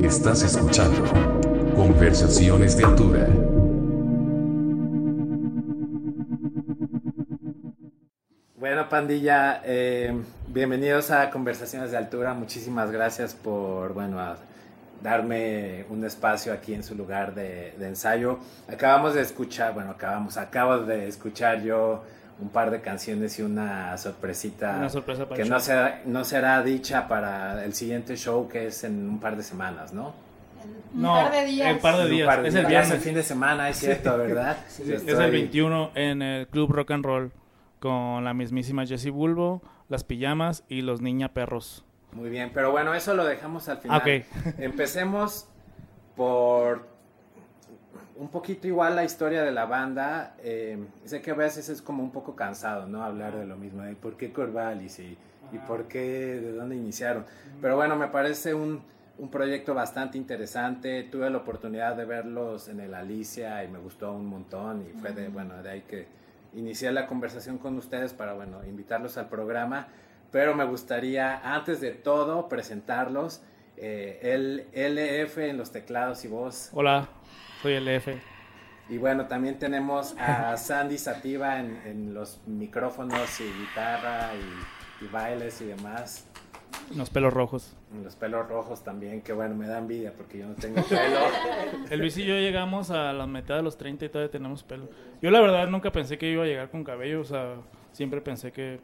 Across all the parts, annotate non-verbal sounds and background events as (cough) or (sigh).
Estás escuchando Conversaciones de Altura. Bueno, pandilla, eh, bienvenidos a Conversaciones de Altura. Muchísimas gracias por, bueno, darme un espacio aquí en su lugar de, de ensayo. Acabamos de escuchar, bueno, acabamos, acabo de escuchar yo un par de canciones y una sorpresita Una sorpresa para que no será, no será dicha para el siguiente show que es en un par de semanas, ¿no? Un No, par de días. el par de días. par de es el viernes. el fin de semana, es cierto, ¿verdad? (laughs) Sí, es estoy- el 21 en el Club Rock and Roll con la mismísima Jessie Bulbo, las pijamas y los niña perros. Muy bien, pero bueno, eso lo dejamos al final. Ah, ok. (laughs) Empecemos por un poquito igual la historia de la banda. Eh, sé que a veces es como un poco cansado, ¿no? Hablar de lo mismo, de por qué Corvalis y, y por qué, de dónde iniciaron. Pero bueno, me parece un, un proyecto bastante interesante. Tuve la oportunidad de verlos en el Alicia y me gustó un montón y fue de, bueno, de ahí que inicié la conversación con ustedes para, bueno, invitarlos al programa. Pero me gustaría, antes de todo, presentarlos. Eh, el LF en los teclados y voz. Hola, soy el F. Y bueno, también tenemos a (laughs) Sandy Sativa en, en los micrófonos y guitarra y, y bailes y demás. Los pelos rojos. Los pelos rojos también, que bueno, me da envidia porque yo no tengo pelo. (laughs) El Luis y yo llegamos a la mitad de los 30 y todavía tenemos pelo. Yo la verdad nunca pensé que iba a llegar con cabello, o sea, siempre pensé que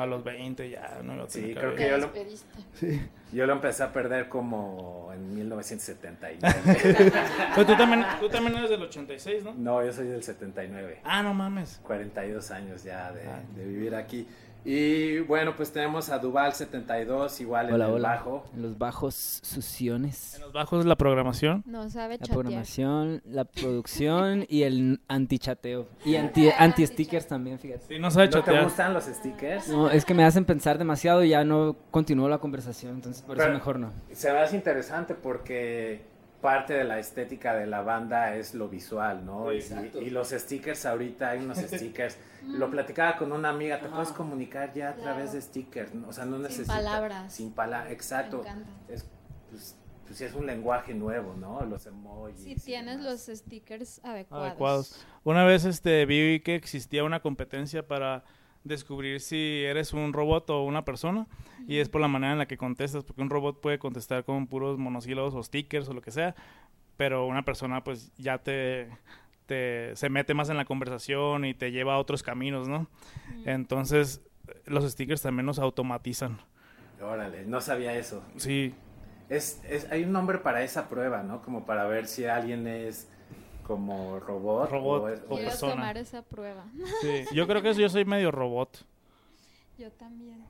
a los 20 ya no iba a tener Sí, creo cabello. que yo lo, despediste. yo lo empecé a perder como en (laughs) 1979. Pues tú también, tú también eres del 86, ¿no? no, yo soy del 79. Ah, no mames. 42 años ya de, Ah. de vivir aquí. Y bueno, pues tenemos a Duval 72, igual Hola, en el hola. bajo. En los bajos suciones. En los bajos la programación. No sabe La chatear. programación, la producción y el antichateo. Y anti, anti-stickers también, fíjate. Sí, no sabe ¿No te chatear. gustan los stickers? No, es que me hacen pensar demasiado y ya no continúo la conversación, entonces por Pero- eso mejor no. Se me hace interesante porque parte de la estética de la banda es lo visual, ¿no? Y, y- y los stickers ahorita, hay unos (laughs) stickers. Lo platicaba con una amiga, te puedes comunicar ya a Claro. través de stickers, o sea, no Sin necesitas... palabras. Sin palabras, exacto. Me encanta. Es, pues, pues sí es un lenguaje nuevo, ¿no? Los emojis. Si tienes los stickers adecuados. adecuados. Una vez este vi que existía una competencia para descubrir si eres un robot o una persona y es por la manera en la que contestas, porque un robot puede contestar con puros monosílabos o stickers o lo que sea, pero una persona pues ya te, te se mete más en la conversación y te lleva a otros caminos, ¿no? Entonces los stickers también nos automatizan. Órale, no sabía eso. Sí, Es, es, hay un nombre para esa prueba, ¿no? Como para ver si alguien es como robot. Robot o es- o Quiero persona. tomar esa prueba. sí. (laughs) Yo creo que yo soy medio robot. Yo también.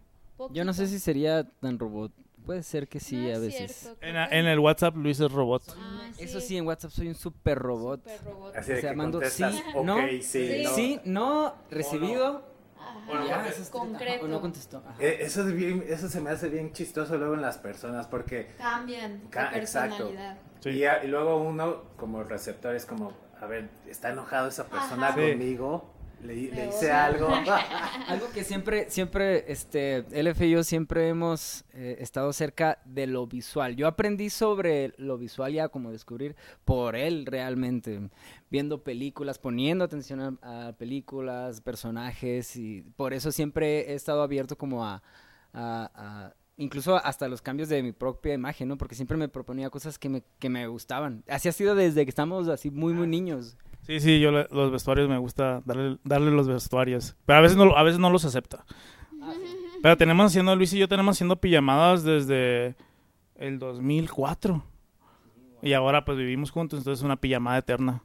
Yo no sé si sería tan robot. Puede ser que sí No a veces. cierto, En, en el WhatsApp Luis es robot. Ah, Eso sí, en WhatsApp soy un super robot. Super robot. Así de O sea, que mando sí, ok, no, sí, sí, no. Sí, no, recibido. Ajá. ya, eso es- concreto. O no contestó. ajá. Eh, Eso, es bien, eso se me hace bien chistoso luego en las personas porque... Cambian Ca- exacto. personalidad. Sí. Y, a- y luego uno como receptor es como, a ver, ¿está enojado esa persona Ajá. Sí. ¿Le, hice algo? (laughs) (laughs) Algo que siempre, siempre, este, LF y yo siempre hemos eh, estado cerca de lo visual. Yo aprendí sobre lo visual ya como descubrir por él realmente, viendo películas, poniendo atención a, a películas, personajes y por eso siempre he estado abierto como a, a- a- incluso hasta los cambios de mi propia imagen, ¿no? Porque siempre me proponía cosas que me, que me gustaban. Así ha sido desde que estamos así muy, muy niños. Sí, sí, yo los vestuarios me gusta darle, darle los vestuarios. Pero a veces no, a veces no los acepta. Pero tenemos haciendo, Luis y yo tenemos haciendo pijamadas desde el 2004. Y ahora pues vivimos juntos, entonces es una pijamada eterna.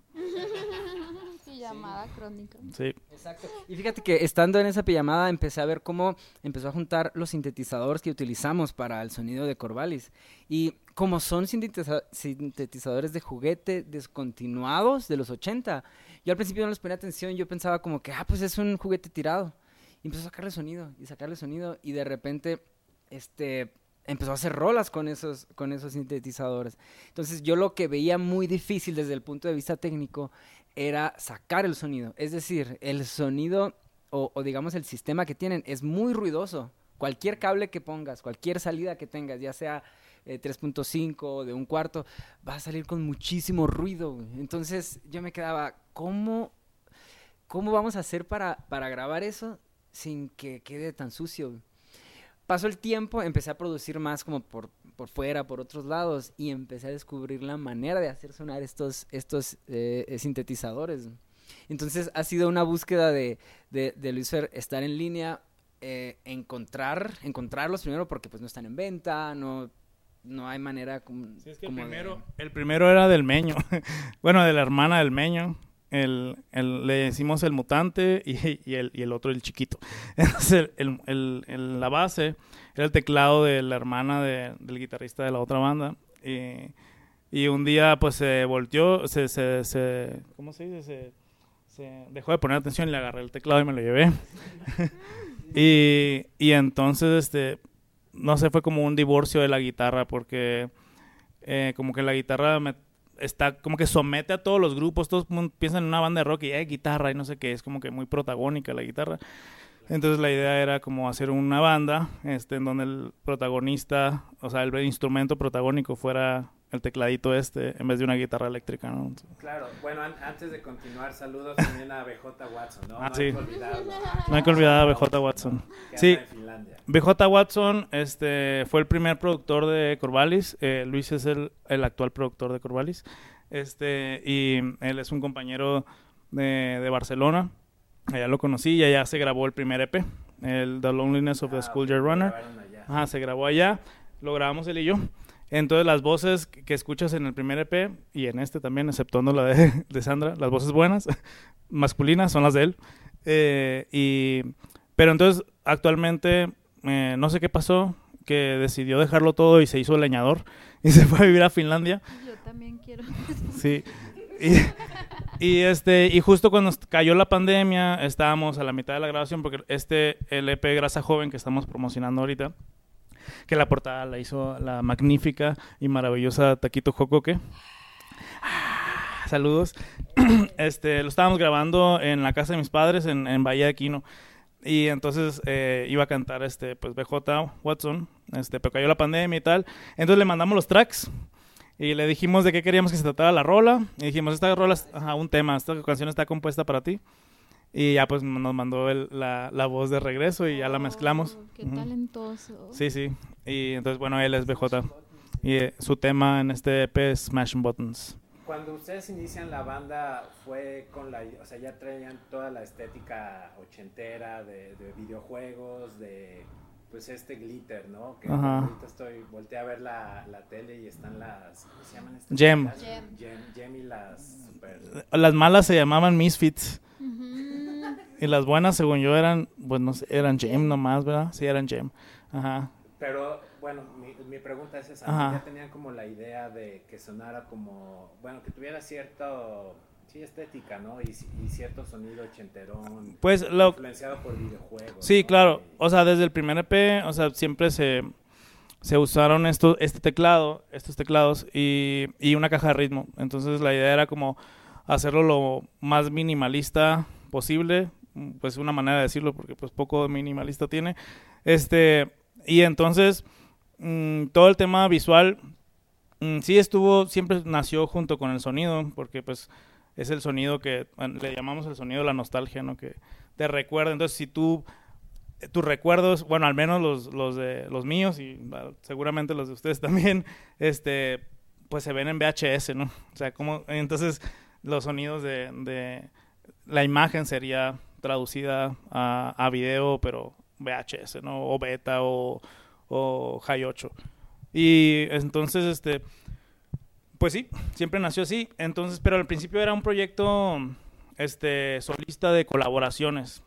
Sí, llamada crónica. Sí. Exacto. Y fíjate que estando en esa pijamada empecé a ver cómo empezó a juntar los sintetizadores que utilizamos para el sonido de Corvalis. Y como son sintetiza- sintetizadores de juguete descontinuados de los 80, yo al principio no les ponía atención, yo pensaba como que, ah, pues es un juguete tirado. Y empezó a sacarle sonido y sacarle sonido y de repente, este, empezó a hacer rolas con esos, con esos sintetizadores. Entonces yo lo que veía muy difícil desde el punto de vista técnico era sacar el sonido. Es decir, el sonido o, digamos el sistema que tienen es muy ruidoso. Cualquier cable que pongas, cualquier salida que tengas, ya sea eh, 3.5 de un cuarto, va a salir con muchísimo ruido. Entonces yo me quedaba, ¿cómo, cómo vamos a hacer para, para grabar eso sin que quede tan sucio? Pasó el tiempo, empecé a producir más como por, por fuera, por otros lados, y empecé a descubrir la manera de hacer sonar estos, estos eh, eh, sintetizadores. Entonces ha sido una búsqueda de, de, de Luis Fer estar en línea, eh, encontrar, encontrarlos primero porque pues no están en venta, no, no hay manera como... Sí, es que el de- primero, el primero era del Meño. (laughs) bueno, de la hermana del Meño. El, el- le decimos el mutante y, y el, y el otro el chiquito. (laughs) Entonces, el, la base era el teclado de la hermana de- del guitarrista de la otra banda. Y, y un día, pues, se volteó, se, se, se- ¿cómo se dice? Se, se dejó de poner atención y le agarré el teclado y me lo llevé. (laughs) y, y entonces, este, no sé, fue como un divorcio de la guitarra porque eh, como que la guitarra me- está como que somete a todos los grupos, todos piensan en una banda de rock y hay guitarra y no sé qué, es como que muy protagónica la guitarra. Entonces la idea era como hacer una banda este, en donde el protagonista, o sea, el instrumento protagónico fuera el tecladito este en vez de una guitarra eléctrica, ¿no? Claro, bueno, an- antes de continuar, saludos también a BJ Watson, ¿no? Ah, no sí. hay que olvidarlo. No hay que olvidar a BJ Watson. Sí. BJ Watson este, fue el primer productor de Corvalis. eh, Luis es el, el actual productor de Corvalis. Este, y él es un compañero de, de Barcelona. Allá lo conocí y allá se grabó el primer EP, el The Loneliness of the Ah, Schoolyard ok, Runner. Ajá, se grabó allá. Lo grabamos él y yo. Entonces las voces que que escuchas en el primer EP y en este también, exceptuando la de, (laughs) de Sandra, las voces buenas, (laughs) masculinas, son las de él. Eh, y, pero entonces actualmente eh, no sé qué pasó, que decidió dejarlo todo y se hizo leñador y (laughs) se fue a vivir a Finlandia. Yo también quiero. Sí. Y, y, este y justo cuando cayó la pandemia estábamos a la mitad de la grabación porque este el EP Grasa Joven que estamos promocionando ahorita que la portada la hizo la magnífica y maravillosa Taquito Jocoque. Ah, Saludos. (clears throat) Este, lo estábamos grabando en la casa de mis padres en, en Bahía de Quino. Y entonces eh, iba a cantar este, pues BJ Watson, este, pero cayó la pandemia y tal. Entonces le mandamos los tracks y le dijimos de qué queríamos que se tratara la rola. Y dijimos, esta rola es ajá, un tema, esta canción está compuesta para ti. Y ya pues nos mandó el- la, la voz de regreso y ya la mezclamos. Oh, qué Ujú. talentoso. Sí, sí. Y entonces, bueno, él es BJ. Y eh, su tema en este EP es Smashing Buttons. Cuando ustedes inician la banda, fue con la. O sea, ya traían toda la estética ochentera de, de videojuegos, de. Pues este glitter, ¿no? Que Ajá. ahorita estoy. Volteé a ver la, la tele y están las. ¿Cómo se llaman estas? Gem. Las- Gem. Gem, Gem y las. Super, Las malas se llamaban Misfits. Y las buenas, según yo, eran, pues no sé, eran Gem nomás, ¿verdad? Sí, eran Gem. Ajá. Pero bueno, mi, pregunta es esa. Ajá. Ya tenían como la idea de que sonara como. Bueno, que tuviera cierto. Sí, estética, ¿no? Y, y cierto sonido ochenterón. Pues lo, Influenciado por videojuegos. Sí, ¿no? claro. O sea, desde el primer EP, o sea, siempre se, se usaron esto, este teclado, estos teclados y, y una caja de ritmo. Entonces la idea era como hacerlo lo más minimalista posible, pues una manera de decirlo porque pues poco minimalista tiene. Este, y entonces mm, todo el tema visual mm, sí estuvo, siempre nació junto con el sonido, porque pues es el sonido que le llamamos el sonido de la nostalgia, ¿no? Que te recuerda. Entonces, si tú eh, tus recuerdos, bueno, al menos los, los de los míos y seguramente los de ustedes (laughs) también, este, pues se ven en VHS, ¿no? O sea, como entonces los sonidos de, de la imagen sería traducida a, a video, pero VHS, ¿no? O beta o, o High 8. Y entonces, este, pues sí, siempre nació así. Entonces, pero al principio era un proyecto, este, solista de colaboraciones.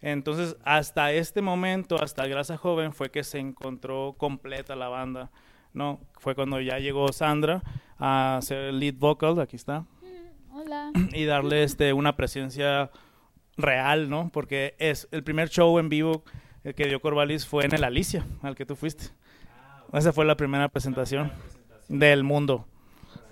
Entonces, hasta este momento, hasta Grasa Joven, fue que se encontró completa la banda, ¿no? Fue cuando ya llegó Sandra a ser lead vocal, aquí está, Mm, Hola. (clears throat) y darle este, una presencia real, ¿no? Porque es el primer show en vivo eh, que dio Corvalis fue en el Alicia, al que tú fuiste. Esa fue la primera presentación del mundo,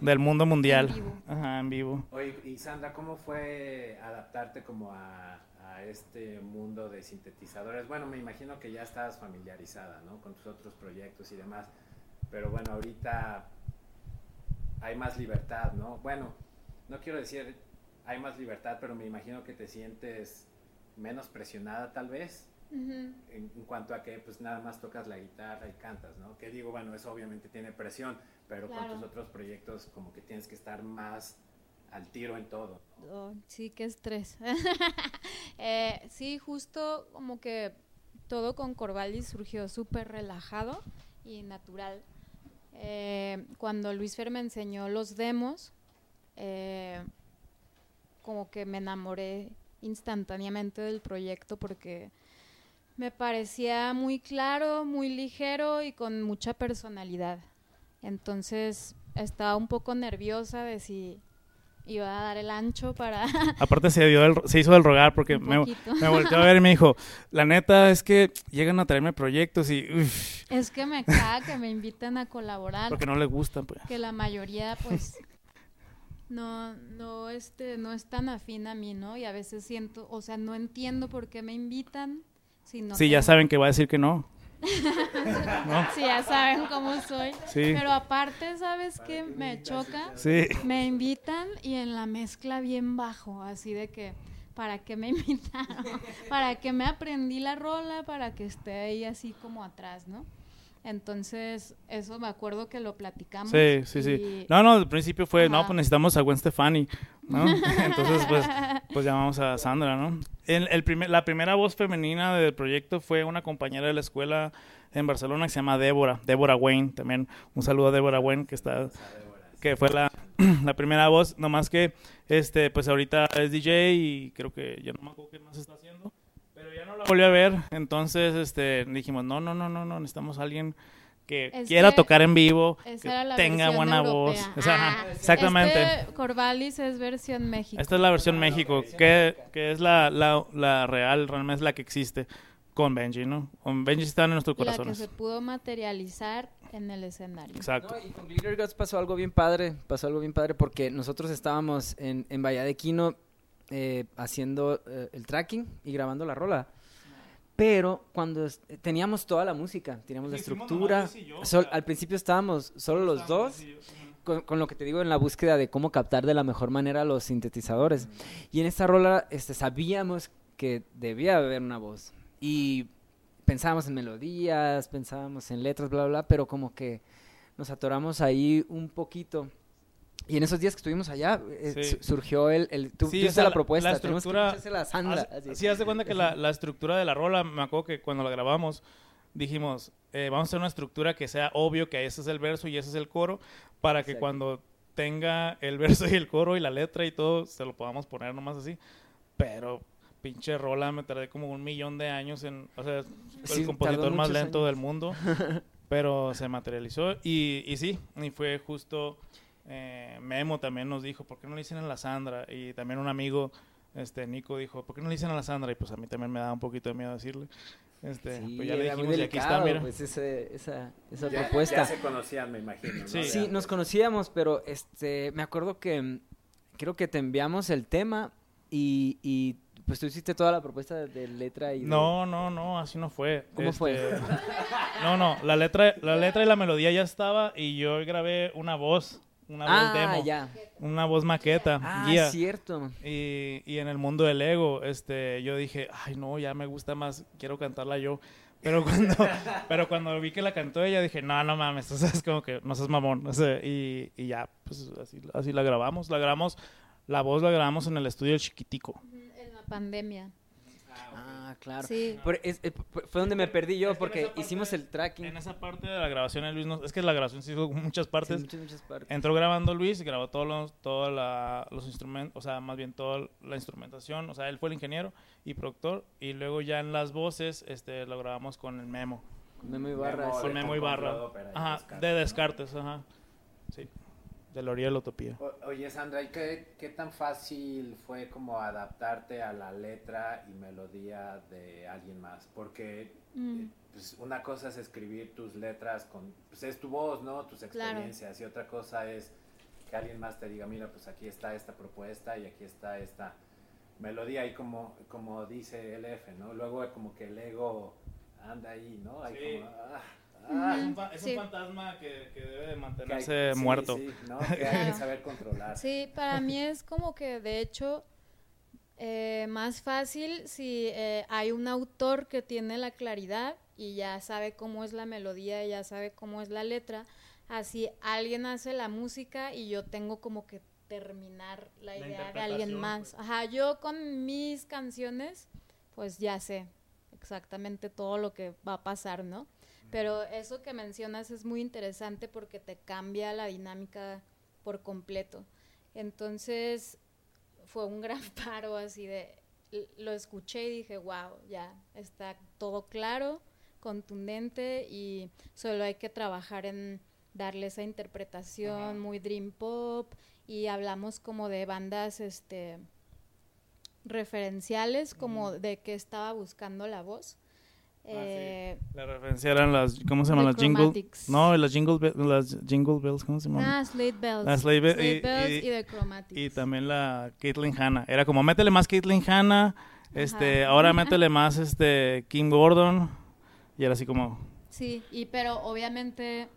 del mundo mundial. En vivo. Ajá, en vivo. Oye, y Sandra, ¿cómo fue adaptarte como a, a este mundo de sintetizadores? Bueno, me imagino que ya estabas familiarizada, ¿no? Con tus otros proyectos y demás. pero bueno, ahorita hay más libertad, ¿no? Bueno, no quiero decir hay más libertad, pero me imagino que te sientes menos presionada tal vez en, en cuanto a que pues nada más tocas la guitarra y cantas, ¿no? Que digo, bueno, eso obviamente tiene presión, pero con tus otros proyectos como que tienes que estar más al tiro en todo. Oh, sí, qué estrés. (laughs) Eh, sí, justo como que todo con Corvallis surgió súper relajado y natural. Eh, cuando Luis Fer me enseñó los demos, eh, como que me enamoré instantáneamente del proyecto porque me parecía muy claro, muy ligero y con mucha personalidad. Entonces estaba un poco nerviosa de si iba a dar el ancho para (laughs) Aparte se, dio el- se hizo el rogar porque me, volteó a ver y me dijo, la neta es que llegan a traerme proyectos y uf, Es que me caga que me inviten a colaborar, porque no les gustan. Pues. que la mayoría pues no no este no es tan afín a mí, ¿no? Y a veces siento, o sea, no entiendo por qué me invitan si no sí, ya saben que va a decir que no. (laughs) ¿No? Sí, ya saben cómo soy. Sí, Pero aparte, ¿sabes qué me choca? sí. Me invitan y en la mezcla bien bajo, así de que, ¿para qué me (laughs) invitaron? ¿Para qué me aprendí la rola? Para que esté ahí así como atrás, ¿no? Entonces, eso me acuerdo que lo platicamos. Sí, sí, sí. No, no, al principio fue, no, pues necesitamos a Gwen Stefani, ¿no? (laughs) Entonces, pues, pues llamamos a Sandra, ¿no? El, el primer, la primera voz femenina del proyecto fue una compañera de la escuela en Barcelona que se llama Débora, Débora Wayne, también un saludo a Débora Wayne que está, que fue la, (clears throat) la primera voz, nomás que, este, pues ahorita es DJ y creo que ya no me acuerdo qué más está haciendo, la volví a ver, entonces, este, dijimos, no, no, no, no, no, necesitamos a alguien que Es quiera que tocar en vivo, que la tenga versión buena europea. voz. O sea, ajá, Ah, exactamente. Este Corvallis es versión México. Esta es la versión México, que, que es la, la, la real, realmente es la que existe con Benji, ¿no? Con Benji está en nuestros la que corazones. se pudo materializar en el escenario. Exacto. No, y con Glitter Guts pasó algo bien padre, pasó algo bien padre porque nosotros estábamos en, en Bahía de Quino eh, haciendo eh, el tracking y grabando la rola. Pero cuando es- teníamos toda la música, teníamos la Sí, estructura, yo, sol- al principio estábamos solo los dos, con, con lo que te digo en la búsqueda de cómo captar de la mejor manera los sintetizadores. Y en esta rola este, sabíamos que debía haber una voz. Y pensábamos en melodías, pensábamos en letras, bla, bla, bla, pero como que nos atoramos ahí un poquito. Y en esos días que estuvimos allá, eh, Sí. su- surgió el... el tú, Sí, tú la la- propuesta, la que estructura- echársela a Sandra. Haz- así. Sí, haz de cuenta que la, la estructura de la rola, me acuerdo que cuando la grabamos, dijimos, eh, vamos a hacer una estructura que sea obvio que ese es el verso y ese es el coro, para que Exacto. cuando tenga el verso y el coro y la letra y todo, se lo podamos poner nomás así. Pero, pinche rola, me tardé como un millón de años en... O sea, Sí, el compositor más lento años. del mundo, (laughs) pero se materializó y, y sí, y fue justo... eh, Memo también nos dijo, ¿por qué no le dicen a la Sandra? Y también un amigo, este Nico, dijo, ¿por qué no le dicen a la Sandra? Y pues a mí también me da un poquito de miedo decirle. Este, Sí, pues ya le muy dijimos y aquí está, mira. pues, ese- esa, esa Ya- propuesta. Ya se conocían, me imagino. ¿no? Sí. Sí, nos antes. conocíamos, pero este, me acuerdo que mm, creo que te enviamos el tema y, y pues tú hiciste toda la propuesta de, de letra y de- No, no, no, así no fue. ¿Cómo fue? Este, No, no, la letra, la letra y la melodía ya estaba y yo grabé una voz, una voz Ah, demo, ya. una voz maqueta, Ah, guía. cierto. Y, y en el mundo del ego, este, yo dije, ay no, ya me gusta más, quiero cantarla yo. Pero (laughs) cuando, pero cuando vi que la cantó ella, dije, no, no mames, o sea, es como que no seas mamón. O sea, y, y ya, pues así, así la grabamos. La grabamos, la voz la grabamos en el estudio del chiquitico. En la pandemia. Ah, claro. Sí. Por- es- eh, fue donde me perdí yo Es que en porque parte- hicimos el tracking. En esa parte de la grabación, el Luis, no- es que la grabación se hizo muchas Sí, partes. muchas, muchas partes. Entró grabando Luis, grabó todos los, todos los instrumentos, o sea, más bien toda la instrumentación, o sea, él fue el ingeniero y productor, y luego ya en las voces, este, lo grabamos con el Memo, Con Memo. Memo sí. con Memo y ajá, Descartes, de ¿no? Descartes, ajá, sí, de la orilla de la utopía. O- Oye, Sandra, ¿y qué, qué tan fácil fue como adaptarte a la letra y melodía de alguien más? Porque Mm. eh, pues, una cosa es escribir tus letras con, pues es tu voz, ¿no? Tus Claro. experiencias y otra cosa es que alguien más te diga, mira, pues aquí está esta propuesta y aquí está esta melodía y como, como dice el F, ¿no? Luego como que el ego anda ahí, ¿no? Hay Sí. como, ah, Ah, es un, fa- es un fantasma que, que debe de Que hay- mantenerse sí, muerto. sí, ¿no? (laughs) Que hay que saber controlar. Sí, para mí (laughs) es como que de hecho eh, más fácil si eh, hay un autor que tiene la claridad y ya sabe cómo es la melodía, y ya sabe cómo es la letra. Así alguien hace la música y yo tengo como que terminar la La idea de alguien interpretación, más. pues. Ajá, yo con mis canciones pues ya sé exactamente todo lo que va a pasar, ¿no? Pero eso que mencionas es muy interesante porque te cambia la dinámica por completo. Entonces fue un gran (laughs) paro así de lo escuché y dije, wow, ya está todo claro, contundente y solo hay que trabajar en darle esa interpretación muy dream pop y hablamos como de bandas este referenciales como de que estaba buscando la voz. Sí. Eh, La referencia eran las, ¿cómo se llaman? Las jingle, no, las jingle, Be- las jingle bells, ¿cómo se llaman? Ah, Slate Bells. Las Slate Be- Slate y- Bells y- y, The Chromatics. Y también la Caitlyn Hanna. Era como, métele más Caitlyn Hanna, este, Ajá. ahora métele más este Kim Gordon. Y era así como, Sí, y pero obviamente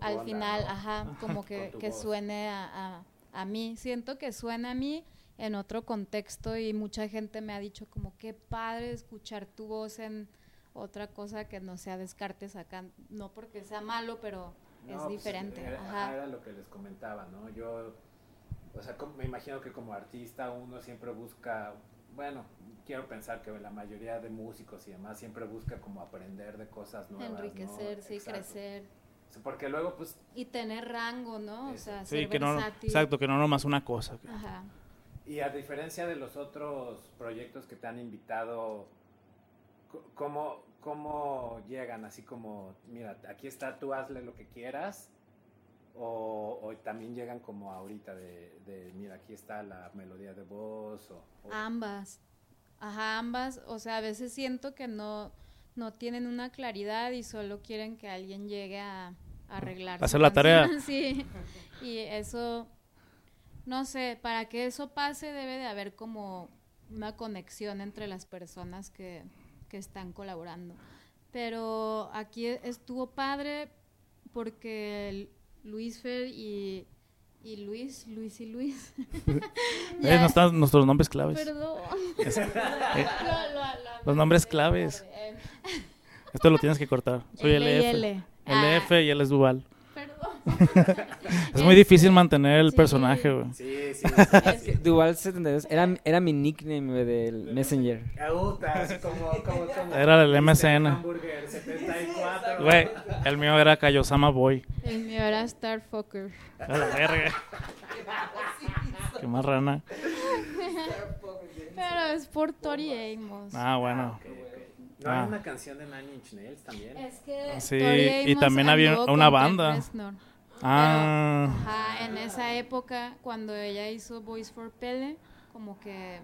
al onda, final, ¿no? ajá, (laughs) como que, que suene a, a, a mí. Siento que suena a mí en otro contexto y mucha gente me ha dicho como qué padre escuchar tu voz en otra cosa que no sea Descartes acá. No porque sea malo, pero No, es pues, diferente. Era, Ajá. era lo que les comentaba, ¿no? Yo, o sea, como- me imagino que como artista uno siempre busca, bueno, quiero pensar que la mayoría de músicos y demás siempre busca como aprender de cosas nuevas. y Exacto. crecer. O sea, Porque luego, pues, Y tener rango, ¿no? O sea, sí, ser que no, versátil. exacto, que no nomás una cosa. Ajá. y a diferencia de los otros proyectos que te han invitado, ¿cómo, cómo llegan? Así como, mira, aquí está, tú hazle lo que quieras. O, o también llegan como ahorita de, de, mira, aquí está la melodía de voz. O, o- Ambas. Ajá, ambas. O sea, a veces siento que no, no tienen una claridad y solo quieren que alguien llegue a, a arreglar. Hacer la tarea. (laughs) Sí. Y eso, no sé, para que eso pase debe de haber como una conexión entre las personas que, que están colaborando. Pero aquí estuvo padre porque Luis Fer y, y Luis, Luis y Luis. (laughs) Eh, no están nuestros nombres claves. Perdón. Es- (laughs) eh, Lo- lo- lo- Los nombres claves. Esto lo tienes que cortar. Soy LF. LF y él es Duval. (laughs) Es muy difícil Este, mantener el sí. personaje, güey. Sí, sí. (laughs) Es sí. Dual 72 era, era mi nickname güey, del Messenger. Auta, así como, como, como Era el Mr. MSN. Hamburger 74. Güey, el mío era Kayosama Boy. El mío era Starfucker. A la verga. (laughs) Qué más rana. Pero es por Tori Amos. Ah, bueno. Ok. ¿No Ah. hay una canción de Nine Inch Nails también? Es que Sí, y también había una banda. Ah, Ajá, en esa época, cuando ella hizo Voice for Pele, como que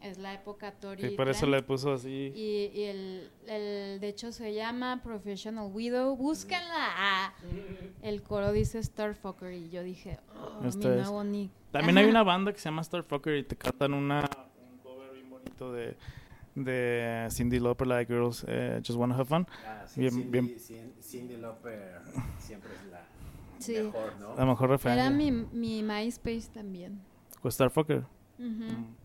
es la época Tori. y por eso le puso así. Y, y el, el, de hecho, se llama Professional Widow. Búsquenla. Ah, el coro dice Starfucker. Y yo dije, oh, Este mi nuevo nick. También hay Ajá. una banda que se llama Starfucker y te cantan una, un cover bien bonito de, de Cindy Lauper, la de Girls eh, Just Wanna Have Fun. Ah, sí, Bien, Cindy, bien. Cin- Cindy Lauper siempre es la Sí. mejor, ¿no? La mejor referencia. Era mi, mi MySpace también. Con Starfucker. Ujú. Mm.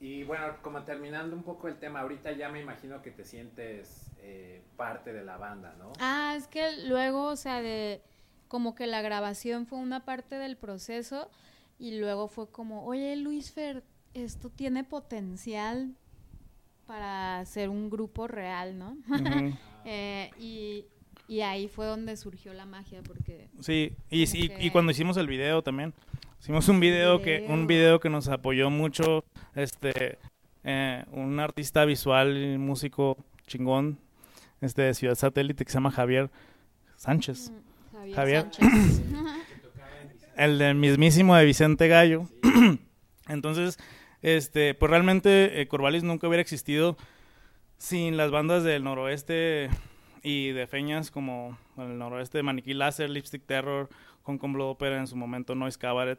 Y bueno, como terminando un poco el tema, ahorita ya me imagino que te sientes eh, parte de la banda, ¿no? Ah, es que luego, o sea, de como que la grabación fue una parte del proceso y luego fue como, oye Luis Fer, esto tiene potencial para ser un grupo real, ¿no? (laughs) Eh, y, y ahí fue donde surgió la magia, porque Sí, y, y, que- y cuando hicimos el video también. Hicimos un video que un video. que nos apoyó mucho este eh, un artista visual y músico chingón este de Ciudad Satélite que se llama Javier Sánchez. mm, Javier, Javier. Sánchez. (coughs) (laughs) el del mismísimo de Vicente Gallo. (coughs) Entonces, este, pues realmente eh, Corvallis nunca hubiera existido sin las bandas del noroeste y de feñas como el noroeste Maniquí Láser, Lipstick Terror, Hong Kong Blood Opera en su momento, Noise Cabaret,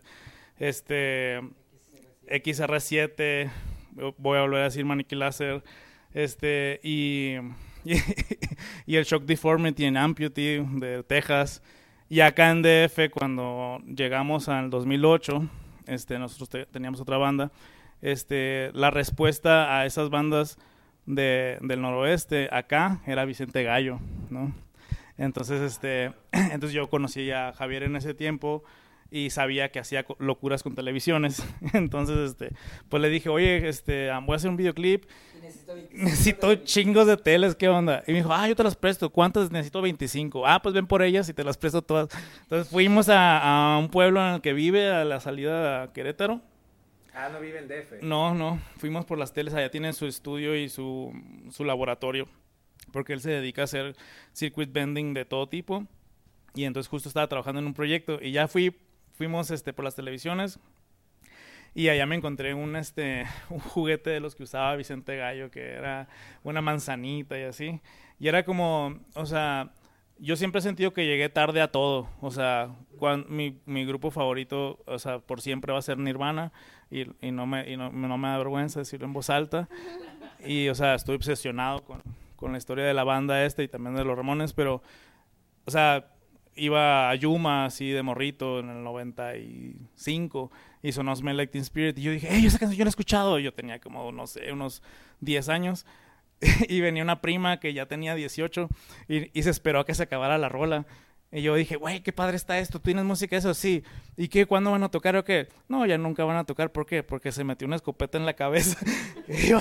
este, XR7, voy a volver a decir Maniquí Láser, este, y, (laughs) y, el Shock Deformity en Amputee de Texas. Y acá en DF, cuando llegamos al 2008, este, nosotros te- teníamos otra banda, este, la respuesta a esas bandas de- del noroeste acá era Vicente Gallo, ¿no? Entonces, este, (clears throat) entonces yo conocí a Javier en ese tiempo y sabía que hacía locuras con televisiones. (laughs) Entonces, este, pues le dije, oye, este, voy a hacer un videoclip necesito chingos de teles, ¿qué onda? Y me dijo, ah, yo te las presto, ¿cuántas necesito? 25. Ah, pues ven por ellas y te las presto todas. Entonces fuimos a, a un pueblo en el que vive, a la salida a Querétaro. Ah, no vive en DF. No, no, fuimos por las teles, allá tienen su estudio y su, su laboratorio, porque él se dedica a hacer circuit bending de todo tipo. Y entonces justo estaba trabajando en un proyecto y ya fui, fuimos este, por las televisiones y allá me encontré un, este, (laughs) un juguete de los que usaba Vicente Gallo, que era una manzanita y así. Y era como, o sea, yo siempre he sentido que llegué tarde a todo. O sea, cuan- mi, mi grupo favorito, o sea, por siempre va a ser Nirvana. Y, y no, me, y no, no me da vergüenza decirlo en voz alta. Y, o sea, estoy obsesionado con, con la historia de la banda esta y también de los Ramones, pero, o sea, iba a Yuma así de morrito en el 95 y sonó Smell Like Teen Spirit y yo dije, hey, esa canción yo la he escuchado. Yo tenía como, no sé, unos 10 años (laughs) y venía una prima que ya tenía 18 y, y se esperó a que se acabara la rola. Y yo dije, güey, qué padre está esto, ¿tú tienes música eso? Sí. ¿Y qué? ¿Cuándo van a tocar o qué? No, ya nunca van a tocar, ¿por qué? Porque se metió una escopeta en la cabeza. (laughs) y, yo,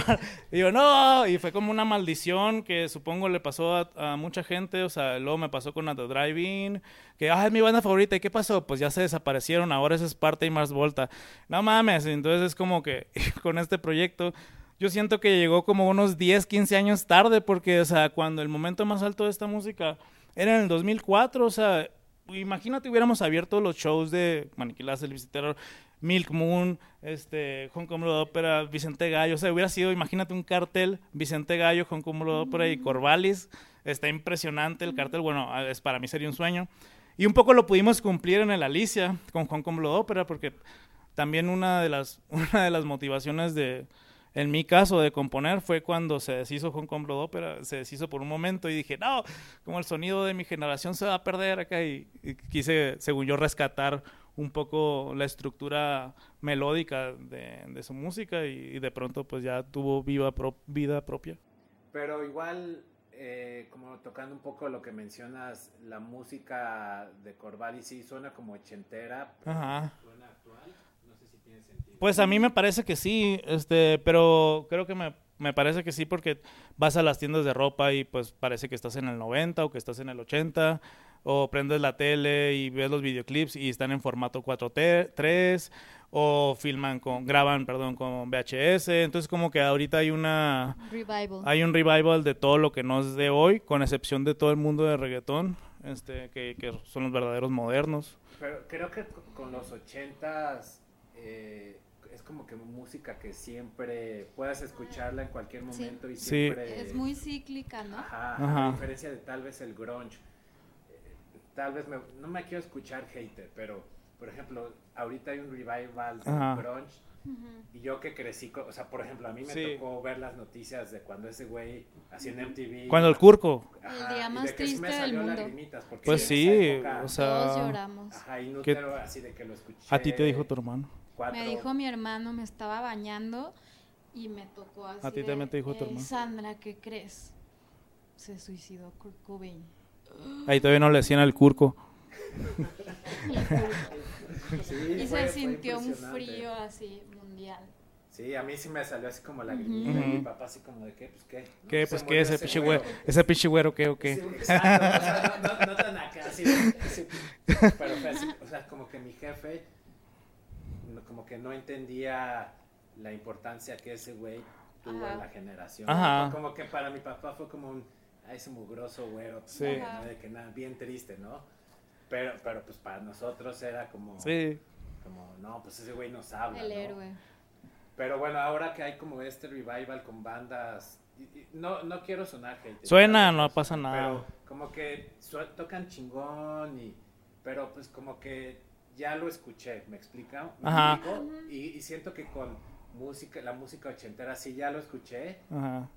y yo, no, y fue como una maldición que supongo le pasó a, a mucha gente, o sea, luego me pasó con The Drive-In, que, ah, es mi banda favorita, ¿y qué pasó? Pues ya se desaparecieron, ahora es Esparta y Mars Volta. No mames, entonces es como que (laughs) con este proyecto yo siento que llegó como unos 10, 15 años tarde, porque, o sea, cuando el momento más alto de esta música era en el 2004, o sea, imagínate hubiéramos abierto los shows de Maniquí El Visitador, Milk Moon, este, Blood Opera, Vicente Gallo, o sea, hubiera sido, imagínate un cartel, Vicente Gallo, Hong Kong Blood Opera y Corvallis, está impresionante el cartel, bueno, es, para mí sería un sueño. Y un poco lo pudimos cumplir en el Alicia con Hong Kong Blood Opera, porque también una de las, (laughs) una de las motivaciones de, en mi caso de componer fue cuando se deshizo Hong Kong Blood Opera, se deshizo por un momento y dije, no, como el sonido de mi generación se va a perder acá y, y quise, según yo, rescatar un poco la estructura melódica de, de su música y, y, de pronto pues ya tuvo viva pro, vida propia. Pero igual, eh, como tocando un poco lo que mencionas, la música de Corvallis sí suena como ochentera. Ajá. ¿Suena actual? Pues a mí me parece que sí, este, pero creo que me, me parece que sí porque vas a las tiendas de ropa y pues parece que estás en el 90 o que estás en el 80 o prendes la tele y ves los videoclips y están en formato 4.3 o filman con graban, perdón, con VHS, entonces como que ahorita hay una Revival. hay un revival de todo lo que no es de hoy, con excepción de todo el mundo de reggaetón, este que, que son los verdaderos modernos. Pero creo que con los ochentas eh, es como que música que siempre puedas escucharla en cualquier momento y Sí. siempre Es muy cíclica, ¿no? Ajá, Ajá. a diferencia de tal vez el grunge. Eh, Tal vez me- no me quiero escuchar hater, pero por ejemplo, ahorita hay un revival del Ajá. grunge y yo que crecí, con- o sea, por ejemplo, a mí me Sí. tocó ver las noticias de cuando ese güey hacía en MTV. Cuando el Curco, Ajá, El día más de que sí me triste del mundo. porque Pues sí, época- o sea, Todos lloramos. Ajá, inútero, así de que lo escuché. a ti te dijo tu hermano. Cuatro- Me dijo mi hermano, me estaba bañando y me tocó así. A ti también te dijo tu "Ey, hermano". Sandra, ¿qué crees? Se suicidó Kurt Cobain. (gasps) Ahí todavía no le decían al Curco. Sí, Y fue- se sintió un frío así mundial. Sí, a mí sí me salió así como lagrimita y Ujú. mi papá así como de qué, pues qué. ¿no? ¿Qué? Pues qué, ese pinche güero. güero, ese pinche güero, ¿qué o qué? Sí, exacto, o sea, no, no- no tan acá, así, de- así, (laughs) pero fue así, o sea, como que mi jefe, como que no entendía la importancia que ese güey tuvo Ajá. en la generación. Ajá. Como que para mi papá fue como un, a ese mugroso güero, Sí. ¿no? De que nada, bien triste, ¿no? Pero, pero pues para nosotros era como, Sí. como no, pues ese güey nos habla, El ¿no? héroe. Pero bueno, ahora que hay como este revival con bandas, y- y no, no quiero sonar gente. Suena, no pasa nada. Pero como que su- tocan chingón y... Pero pues como que ya lo escuché, ¿me explica? ¿Me Ajá. explico? Y, y siento que con música, la música ochentera sí ya lo escuché Ajá.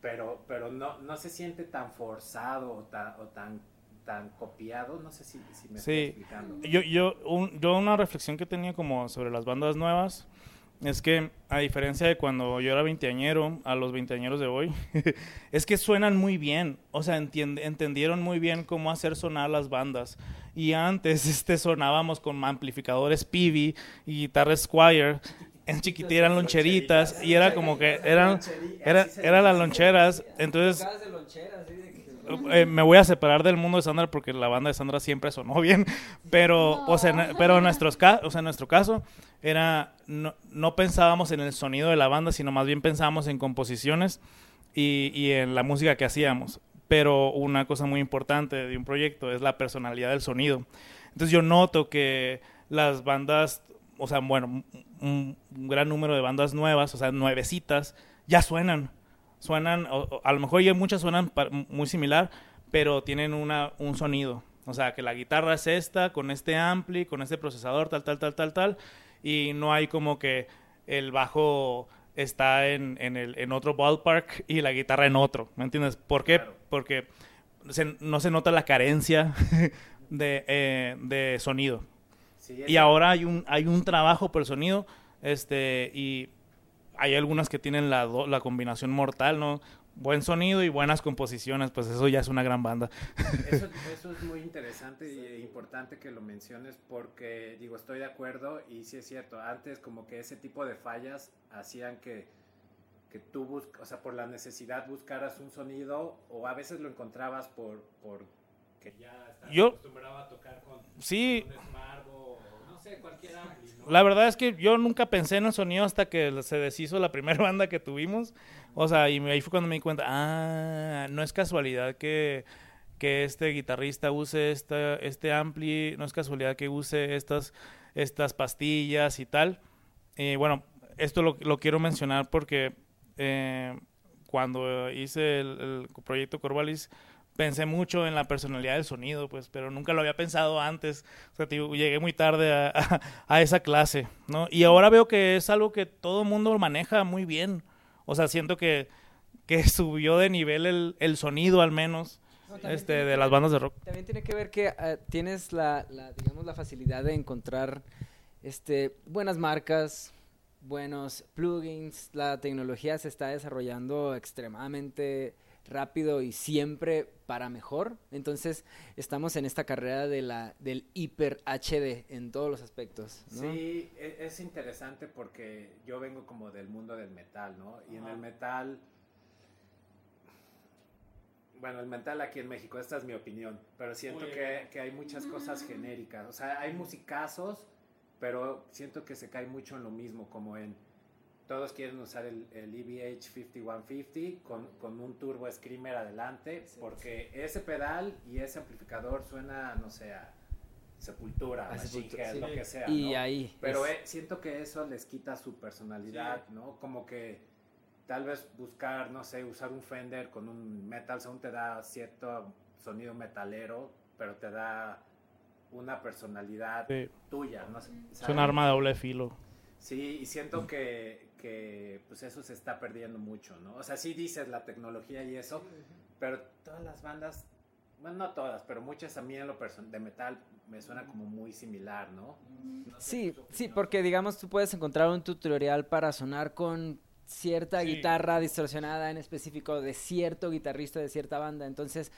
pero, pero no, no se siente tan forzado o tan, o tan, tan copiado, no sé si, si me estoy Sí. explicando. Yo, yo, un- yo una reflexión que tenía como sobre las bandas nuevas es que a diferencia de cuando yo era veinteañero a los veinteañeros de hoy, (laughs) es que suenan muy bien, o sea, entendieron muy bien cómo hacer sonar las bandas. Y antes (laughs) este, sonábamos con amplificadores Peavey y guitarras Squire, en chiquitita eran loncheritas y era como que eran, era, eran las loncheras, entonces eh, me voy a separar del mundo de Sandra porque la banda de Sandra siempre sonó bien, pero o sea, pero en nuestros o sea, en nuestro caso era no, no pensábamos en el sonido de la banda, sino más bien pensábamos en composiciones y, y en la música que hacíamos. Pero una cosa muy importante de un proyecto es la personalidad del sonido. Entonces yo noto que las bandas, o sea, bueno, un, gran número de bandas nuevas, o sea, nuevecitas, ya suenan suenan, a lo mejor ya muchas suenan muy similar, pero tienen una, un sonido. O sea, que la guitarra es esta, con este ampli, con este procesador, tal, tal, tal, tal, tal, y no hay como que el bajo está en, en, el, en otro ballpark y la guitarra en otro, ¿me entiendes? ¿Por qué? Claro. Porque se- no se nota la carencia (laughs) de, eh, de sonido. Sí, Y ahora hay un, hay un trabajo por el sonido, este, y hay algunas que tienen la, do- la combinación mortal, ¿no? Buen sonido y buenas composiciones, pues eso ya es una gran banda. Eso, (laughs) eso es muy interesante y importante que lo menciones porque, digo, estoy de acuerdo y sí es cierto, antes como que ese tipo de fallas hacían que, que tú, bus o sea, por la necesidad buscaras un sonido o a veces lo encontrabas por, por que ya estás Yo- acostumbrado a tocar con Sí, un Smart o no la verdad es que yo nunca pensé en el sonido hasta que se deshizo la primera (laughs) banda que tuvimos. O sea, y ahí fue cuando me di cuenta, ah, no es casualidad que, que este guitarrista use esta, este ampli, no es casualidad que use estas, estas pastillas y tal. Y bueno, esto lo, lo quiero mencionar porque eh, cuando hice el proyecto Corvalis, pensé mucho en la personalidad del sonido, pues, pero nunca lo había pensado antes. O sea, llegué muy tarde a, a- a esa clase, ¿no? Y ahora veo que es algo que todo el mundo maneja muy bien. O sea, siento que, que (laughs) subió de nivel el, el sonido al menos este, de las bandas de rock. También tiene que ver que ah, tienes la, la, digamos, la facilidad de encontrar este, buenas marcas, buenos plugins. La tecnología se está desarrollando extremadamente rápido y siempre para mejor. Entonces, estamos en esta carrera de la, del hiper HD en todos los aspectos. ¿no? Sí, e- es interesante porque yo vengo como del mundo del metal, ¿no? Y en el metal, bueno, el metal aquí en México, esta es mi opinión, pero siento que, que hay muchas cosas genéricas, o sea, hay musicazos, pero siento que se cae mucho en lo mismo, como en todos quieren usar el, el EVH 5150 con, con un turbo screamer adelante, porque ese pedal y ese amplificador suena, no sé, a Sepultura, A Machine Sepultura, Head, sí. lo que sea, Y ¿no? ahí. Pero es- eh, siento que eso les quita su personalidad, ¿no? Como que tal vez buscar, no sé, usar un Fender con un Metal Sound te da cierto sonido metalero, pero te da una personalidad Sí, tuya, es un arma de doble filo. Sí, y siento que, que pues eso se está perdiendo mucho, ¿no? O sea, sí dices la tecnología y eso, pero todas las bandas, bueno, no todas, pero muchas a mí en lo de metal me suena como muy similar, ¿no? No Sí, sí, porque digamos tú puedes encontrar un tutorial para sonar con cierta Sí. guitarra distorsionada en específico de cierto guitarrista de cierta banda. Entonces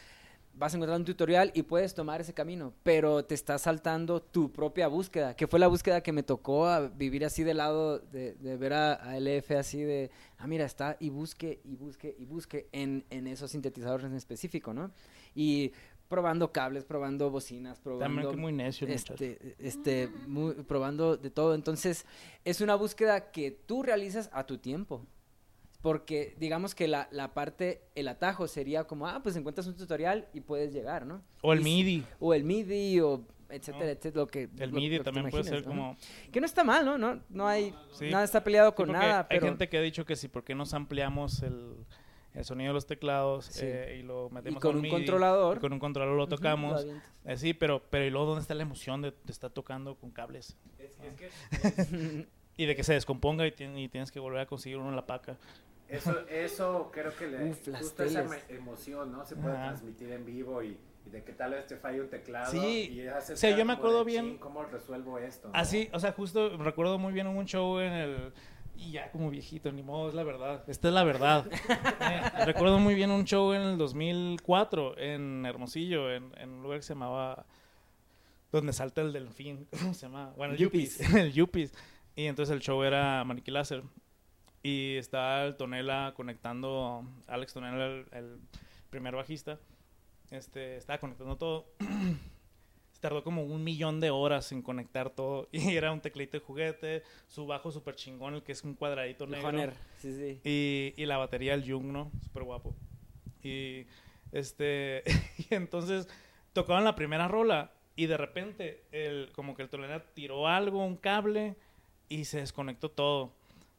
vas a encontrar un tutorial y puedes tomar ese camino, pero te está saltando tu propia búsqueda, que fue la búsqueda que me tocó a vivir así de lado, de, de ver a, a LF así de, ah, mira, está y busque y busque y busque en, en esos sintetizadores en específico, ¿no? Y probando cables, probando bocinas, probando También que muy necio, muchacho. este, este, muy- probando de todo. Entonces, es una búsqueda que tú realizas a tu tiempo. Porque digamos que la, la parte, el atajo sería como, ah, pues encuentras un tutorial y puedes llegar, ¿no? O el Y MIDI. O el MIDI, o etcétera, No. etcétera, lo que... El lo- MIDI lo que te también puede ser como... Que no está mal, ¿no? No, no hay... Sí. Nada está peleado con nada, Hay pero... gente que ha dicho que sí, ¿por qué nos ampliamos el, el sonido de los teclados Sí. eh, y lo metemos Y con un MIDI, controlador. y con un controlador lo tocamos. Eh, sí, pero, pero ¿y luego dónde está la emoción de, de estar tocando con cables? Es, es que (laughs) Y de que se descomponga y, y tienes que volver a conseguir uno en la paca. Eso, eso creo que le, Uf, justo esa emoción, ¿no? Se puede Ajá. transmitir en vivo y, y de que tal vez te falle un teclado. Sí, y o sea, yo me acuerdo de, bien- "Chin, ¿Cómo resuelvo esto? no?". Así, o sea, justo recuerdo muy bien un show en el... Y ya como viejito, ni modo, es la verdad. Esta es la verdad. (laughs) Eh, recuerdo muy bien un show en el 2004 en Hermosillo, en, en un lugar que se llamaba... Donde salta el delfín. (laughs) ¿Cómo se llama? Bueno, el Yuppies. (laughs) El Yuppies. Y entonces el show era Maniquí Láser. Y estaba el Tonela conectando... Alex Tonela, el, el primer bajista. Este, estaba conectando todo. (clears throat) Se tardó como un millón de horas en conectar todo. (laughs) Y era un teclito de juguete, su bajo súper chingón, el que es un cuadradito negro. Honor, sí, sí. Y, y la batería, el Jung, ¿no? Súper guapo. Y este. (laughs) y entonces tocaban la primera rola. Y de repente, el, como que el Tolera tiró algo, un cable, y se desconectó todo.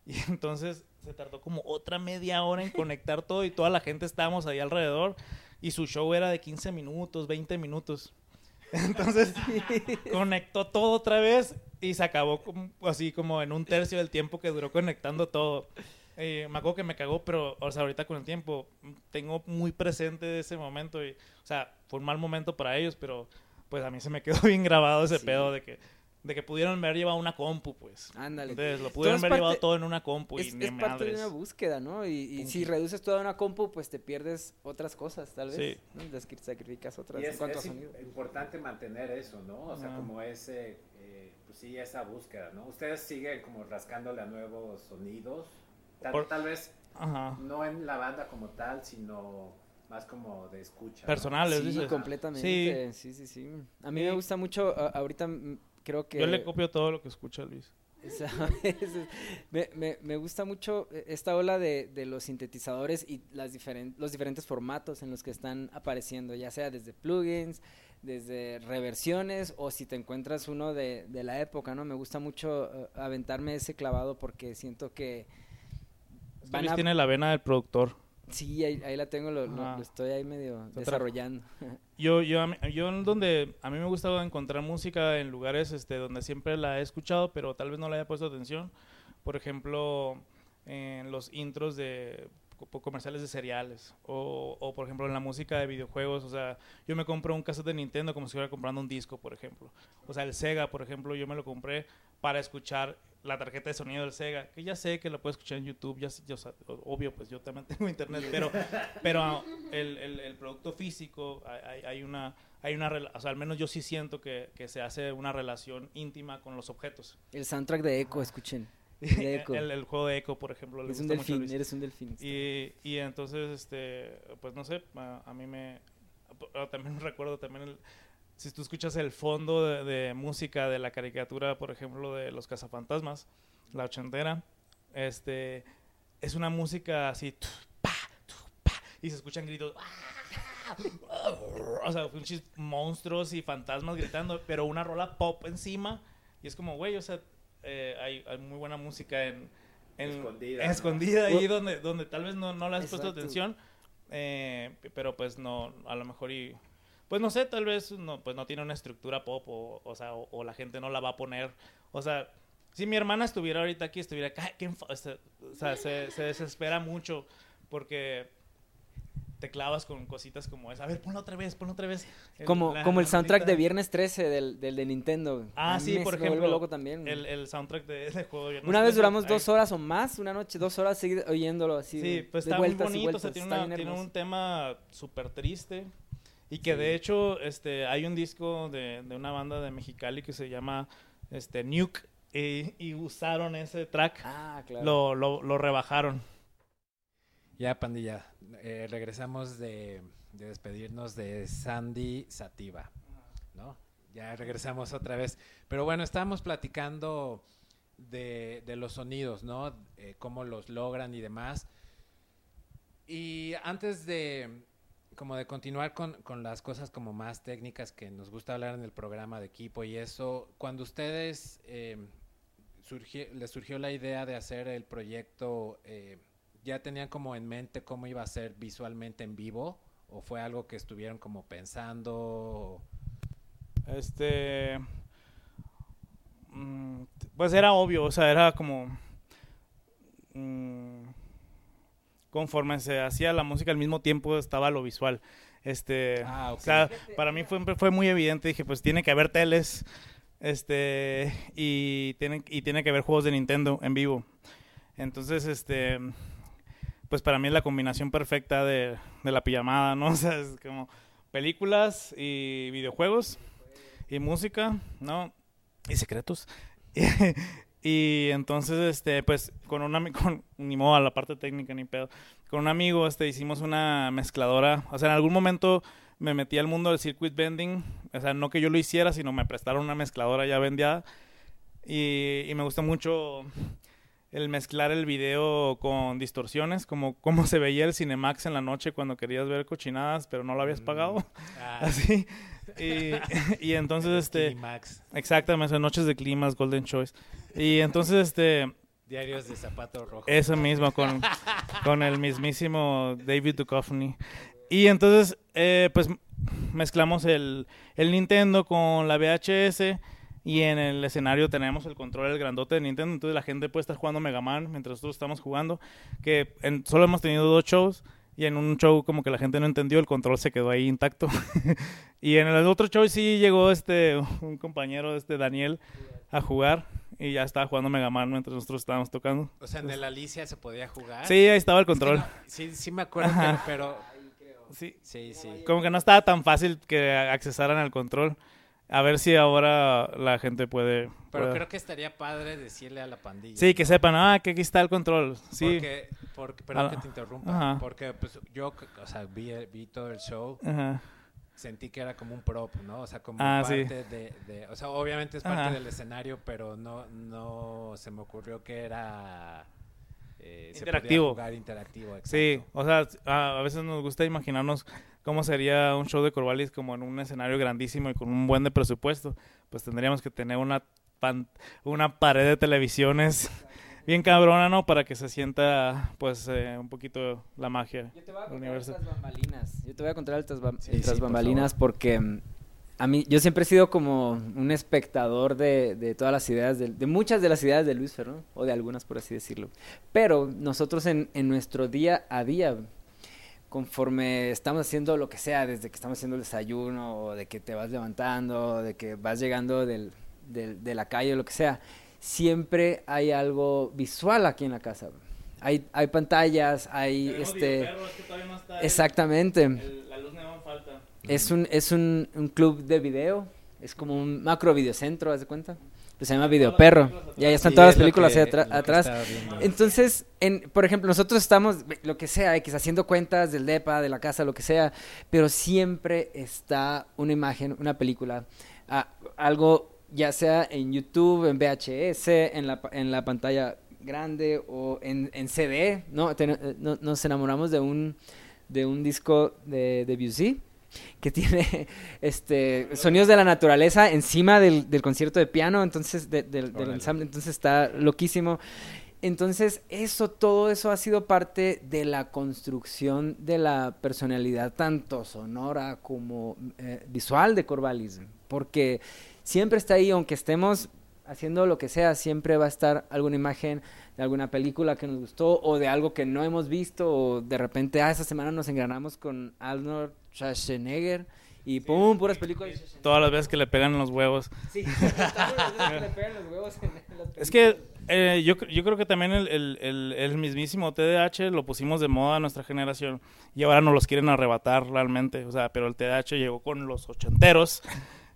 (laughs) Y entonces se tardó como otra media hora en conectar todo. Y toda la gente estábamos ahí alrededor. Y su show era de 15 minutos, 20 minutos. (laughs) Entonces (laughs) conectó todo otra vez y se acabó como- así como en un tercio del tiempo que duró conectando todo. Eh, me acuerdo que me cagó, pero o sea, ahorita con el tiempo tengo muy presente ese momento y, o sea, fue un mal momento para ellos, pero pues a mí se me quedó bien grabado ese Sí. pedo de que, de que pudieron haber llevado una compu, pues. Ándale. Entonces lo pudieron haber parte- llevado todo en una compu y es, ni es parte de una búsqueda, ¿no? Y, y si reduces toda una compu, pues te pierdes otras cosas, tal vez. Sí. ¿no? Las que sacrificas otras Y en es, a es importante mantener eso, ¿no? O sea, Ajá. como ese, eh, pues sí, esa búsqueda, ¿no? Ustedes siguen como rascándole a nuevos sonidos, tal, Por- tal vez Ajá. no en la banda como tal, sino más como de escucha. ¿no? Personales, Sí, dices. completamente. Sí, sí, sí. A mí me Sí. gusta mucho, a- ahorita creo que... Yo le copio todo lo que escucha Luis. (laughs) me, me, me gusta mucho eh, esta ola de, de los sintetizadores y las diferen- los diferentes formatos en los que están apareciendo, ya sea desde plugins, desde reversiones o si te encuentras uno de, de la época, ¿no? Me gusta mucho eh, aventarme ese clavado porque siento que van Luis a... tiene la vena del productor. Sí, ahí, ahí la tengo, lo, lo- Ajá. lo estoy ahí medio desarrollando. (laughs) Yo, yo, yo donde a mí me gusta encontrar música en lugares este, donde siempre la he escuchado, pero tal vez no le haya puesto atención. Por ejemplo, en los intros de co- comerciales de cereales o, o, por ejemplo en la música de videojuegos, o sea, yo me compro un cassette de Nintendo como si estuviera comprando un disco, por ejemplo. O sea, el Sega, por ejemplo, yo me lo compré para escuchar la tarjeta de sonido del Sega, que ya sé que lo puedo escuchar en YouTube, ya, obvio, pues yo también (laughs) tengo internet, pero, (laughs) pero el, el, el producto físico, hay, una, hay una, rela- o sea, al menos yo sí siento que, que se hace una relación íntima con los objetos. El soundtrack de Echo, escuchen. (laughs) De Echo. el, el juego de Echo, por ejemplo, le Es un gusta delfín, eres un delfín. Y, y entonces, este, pues no sé, a, a mí me... también recuerdo también el... Si tú escuchas el fondo de, de música de la caricatura, por ejemplo, de Los Cazafantasmas, la ochentera, este, es una música así, tu, pa, tu, pa, y se escuchan gritos, ¡ah! o sea, monstruos y fantasmas gritando, pero una rola pop encima, y es como, güey, o sea, eh, hay, hay muy buena música en... en Escondida, en ¿no? escondida ahí donde, donde tal vez no, no le has puesto atención, eh, pero pues no, a lo mejor y... Pues no sé, tal vez no, pues no tiene una estructura pop o, o sea, o, o la gente no la va a poner. O sea, si mi hermana estuviera ahorita aquí, estuviera acá, ¿qué enfo- o sea, se, se desespera mucho porque te clavas con cositas como esa. A ver, ponlo otra vez, ponlo otra vez. El- Como, la- como el soundtrack de Viernes 13 del, del de Nintendo. Ah, sí, por ejemplo, loco también. El, el soundtrack de ese juego. Una vez duramos dos horas o más, una noche, dos horas seguidas oyéndolo así. Sí, pues de está muy vueltas bonito, o sea, tiene, una- tiene un tema súper triste. Y que Sí. de hecho, este, hay un disco de, de una banda de Mexicali que se llama este, Nuke. Y, y usaron ese track, Ah, claro. lo, lo, lo rebajaron. Ya, pandilla, eh, regresamos de, de despedirnos de Sandy Sativa, ¿no? Ya regresamos otra vez. Pero bueno, estábamos platicando de, de los sonidos, ¿no? Eh, cómo los logran y demás. Y antes de, como de continuar con, con las cosas como más técnicas que nos gusta hablar en el programa de equipo y eso, cuando ustedes eh, surgi- les surgió la idea de hacer el proyecto, eh, ¿ya tenían como en mente cómo iba a ser visualmente en vivo? ¿O fue algo que estuvieron como pensando? Este. mm, Pues era obvio, o sea, era como. mm, conforme se hacía la música al mismo tiempo estaba lo visual. Este, Ah, ok. o sea, para mí fue, fue muy evidente, dije, pues tiene que haber teles, este, y tiene, y tiene que haber juegos de Nintendo en vivo. Entonces, este, pues para mí es la combinación perfecta de, de la pijamada, ¿no? (laughs) O sea, es como películas y videojuegos y música, ¿no? Y secretos. (laughs) y entonces, este, pues, con un amigo, (laughs) ni modo a la parte técnica ni pedo. Con un amigo, este, hicimos una mezcladora. O sea, en algún momento me metí al mundo del circuit bending. O sea, no que yo lo hiciera, sino me prestaron una mezcladora ya vendida. Y, y me gusta mucho el mezclar el video con distorsiones, como, como se veía el Cinemax en la noche cuando querías ver cochinadas, pero no lo habías pagado. Ah, (laughs) Así. Y, (laughs) y entonces, este, Max, exactamente, Noches de Climas, Golden Choice. Y entonces, este, diarios de zapato rojo. eso mismo, con, con el mismísimo David Duchovny. Y entonces, eh, pues mezclamos el, el Nintendo con la VHS y en el escenario tenemos el control, el grandote de Nintendo. Entonces la gente puede estar jugando Mega Man mientras nosotros estamos jugando. Que en- solo hemos tenido dos shows y en un show como que la gente no entendió, el control se quedó ahí intacto. (laughs) y en el otro show sí llegó este (laughs) un compañero, este Daniel, a jugar y ya estaba jugando Mega Man mientras nosotros estábamos tocando. O sea, en el Alicia se podía jugar. Sí, ahí estaba el Es que control. no- sí, sí me acuerdo, Ajá. pero, Sí, sí, sí. como que no estaba tan fácil que accesaran al control. A ver si ahora la gente puede. Pero puede- creo que estaría padre decirle a la pandilla. Sí, que sepan, ah, que aquí está el control. Sí. Porque, porque, perdón Ah, que te interrumpa. ajá. Porque pues, yo, o sea, vi, vi todo el show, Ajá. sentí que era como un prop, ¿no? O sea, como Ah, sí. parte de, de- O sea, obviamente es parte Ajá. del escenario, pero no, no se me ocurrió que era... eh, se Interactivo. jugar interactivo, exacto. Sí, o sea, a, a veces nos gusta imaginarnos cómo sería un show de Corvallis como en un escenario grandísimo y con un buen de presupuesto. Pues tendríamos que tener una, pan- una pared de televisiones bien cabrona, ¿no? Para que se sienta, pues, eh, un poquito la magia. Yo te voy a contar tras bambalinas. Yo te voy a contar el tras, bam- Sí, sí, tras por bambalinas porque a mí yo siempre he sido como un espectador de, de todas las ideas, de, de muchas de las ideas de Luis Ferrón, o de algunas por así decirlo. Pero nosotros en, en nuestro día a día, conforme estamos haciendo lo que sea, desde que estamos haciendo el desayuno, o de que te vas levantando, o de que vas llegando del, del- de la calle o lo que sea, siempre hay algo visual aquí en la casa. Hay, hay pantallas, hay este... Exactamente. la luz neón falta. Es un, es un, un club de video. Es como un macro videocentro, ¿haz de cuenta? Pues se llama Video Perro. Y ahí están Sí, todas las es películas que- ahí atrás. Entonces, en, por ejemplo, nosotros estamos, lo que sea, X, haciendo cuentas del DEPA, de la casa, lo que sea, pero siempre está una imagen, una película, ah, algo ya sea en YouTube, en VHS, en la, en la pantalla grande o en, en CD, ¿no? Ten- eh, no- Nos enamoramos de un, de un disco de Debussy que tiene (laughs) este sonidos de la naturaleza encima del, del concierto de piano, entonces de- del- ensamble, entonces está loquísimo. Entonces, eso, todo eso ha sido parte de la construcción de la personalidad, tanto sonora como eh, visual de Corvallis, porque siempre está ahí, aunque estemos haciendo lo que sea, siempre va a estar alguna imagen de alguna película que nos gustó o de algo que no hemos visto o de repente, ah, esta semana nos engranamos con Arnold Schwarzenegger y pum, puras películas. Todas las veces que le pegan los huevos. Sí, (laughs) todas las veces que le pegan los huevos en las Es que eh, yo, yo creo que también el, el, el, el mismísimo TDAH lo pusimos de moda a nuestra generación y ahora nos los quieren arrebatar realmente. O sea, pero el TDAH llegó con los ochenteros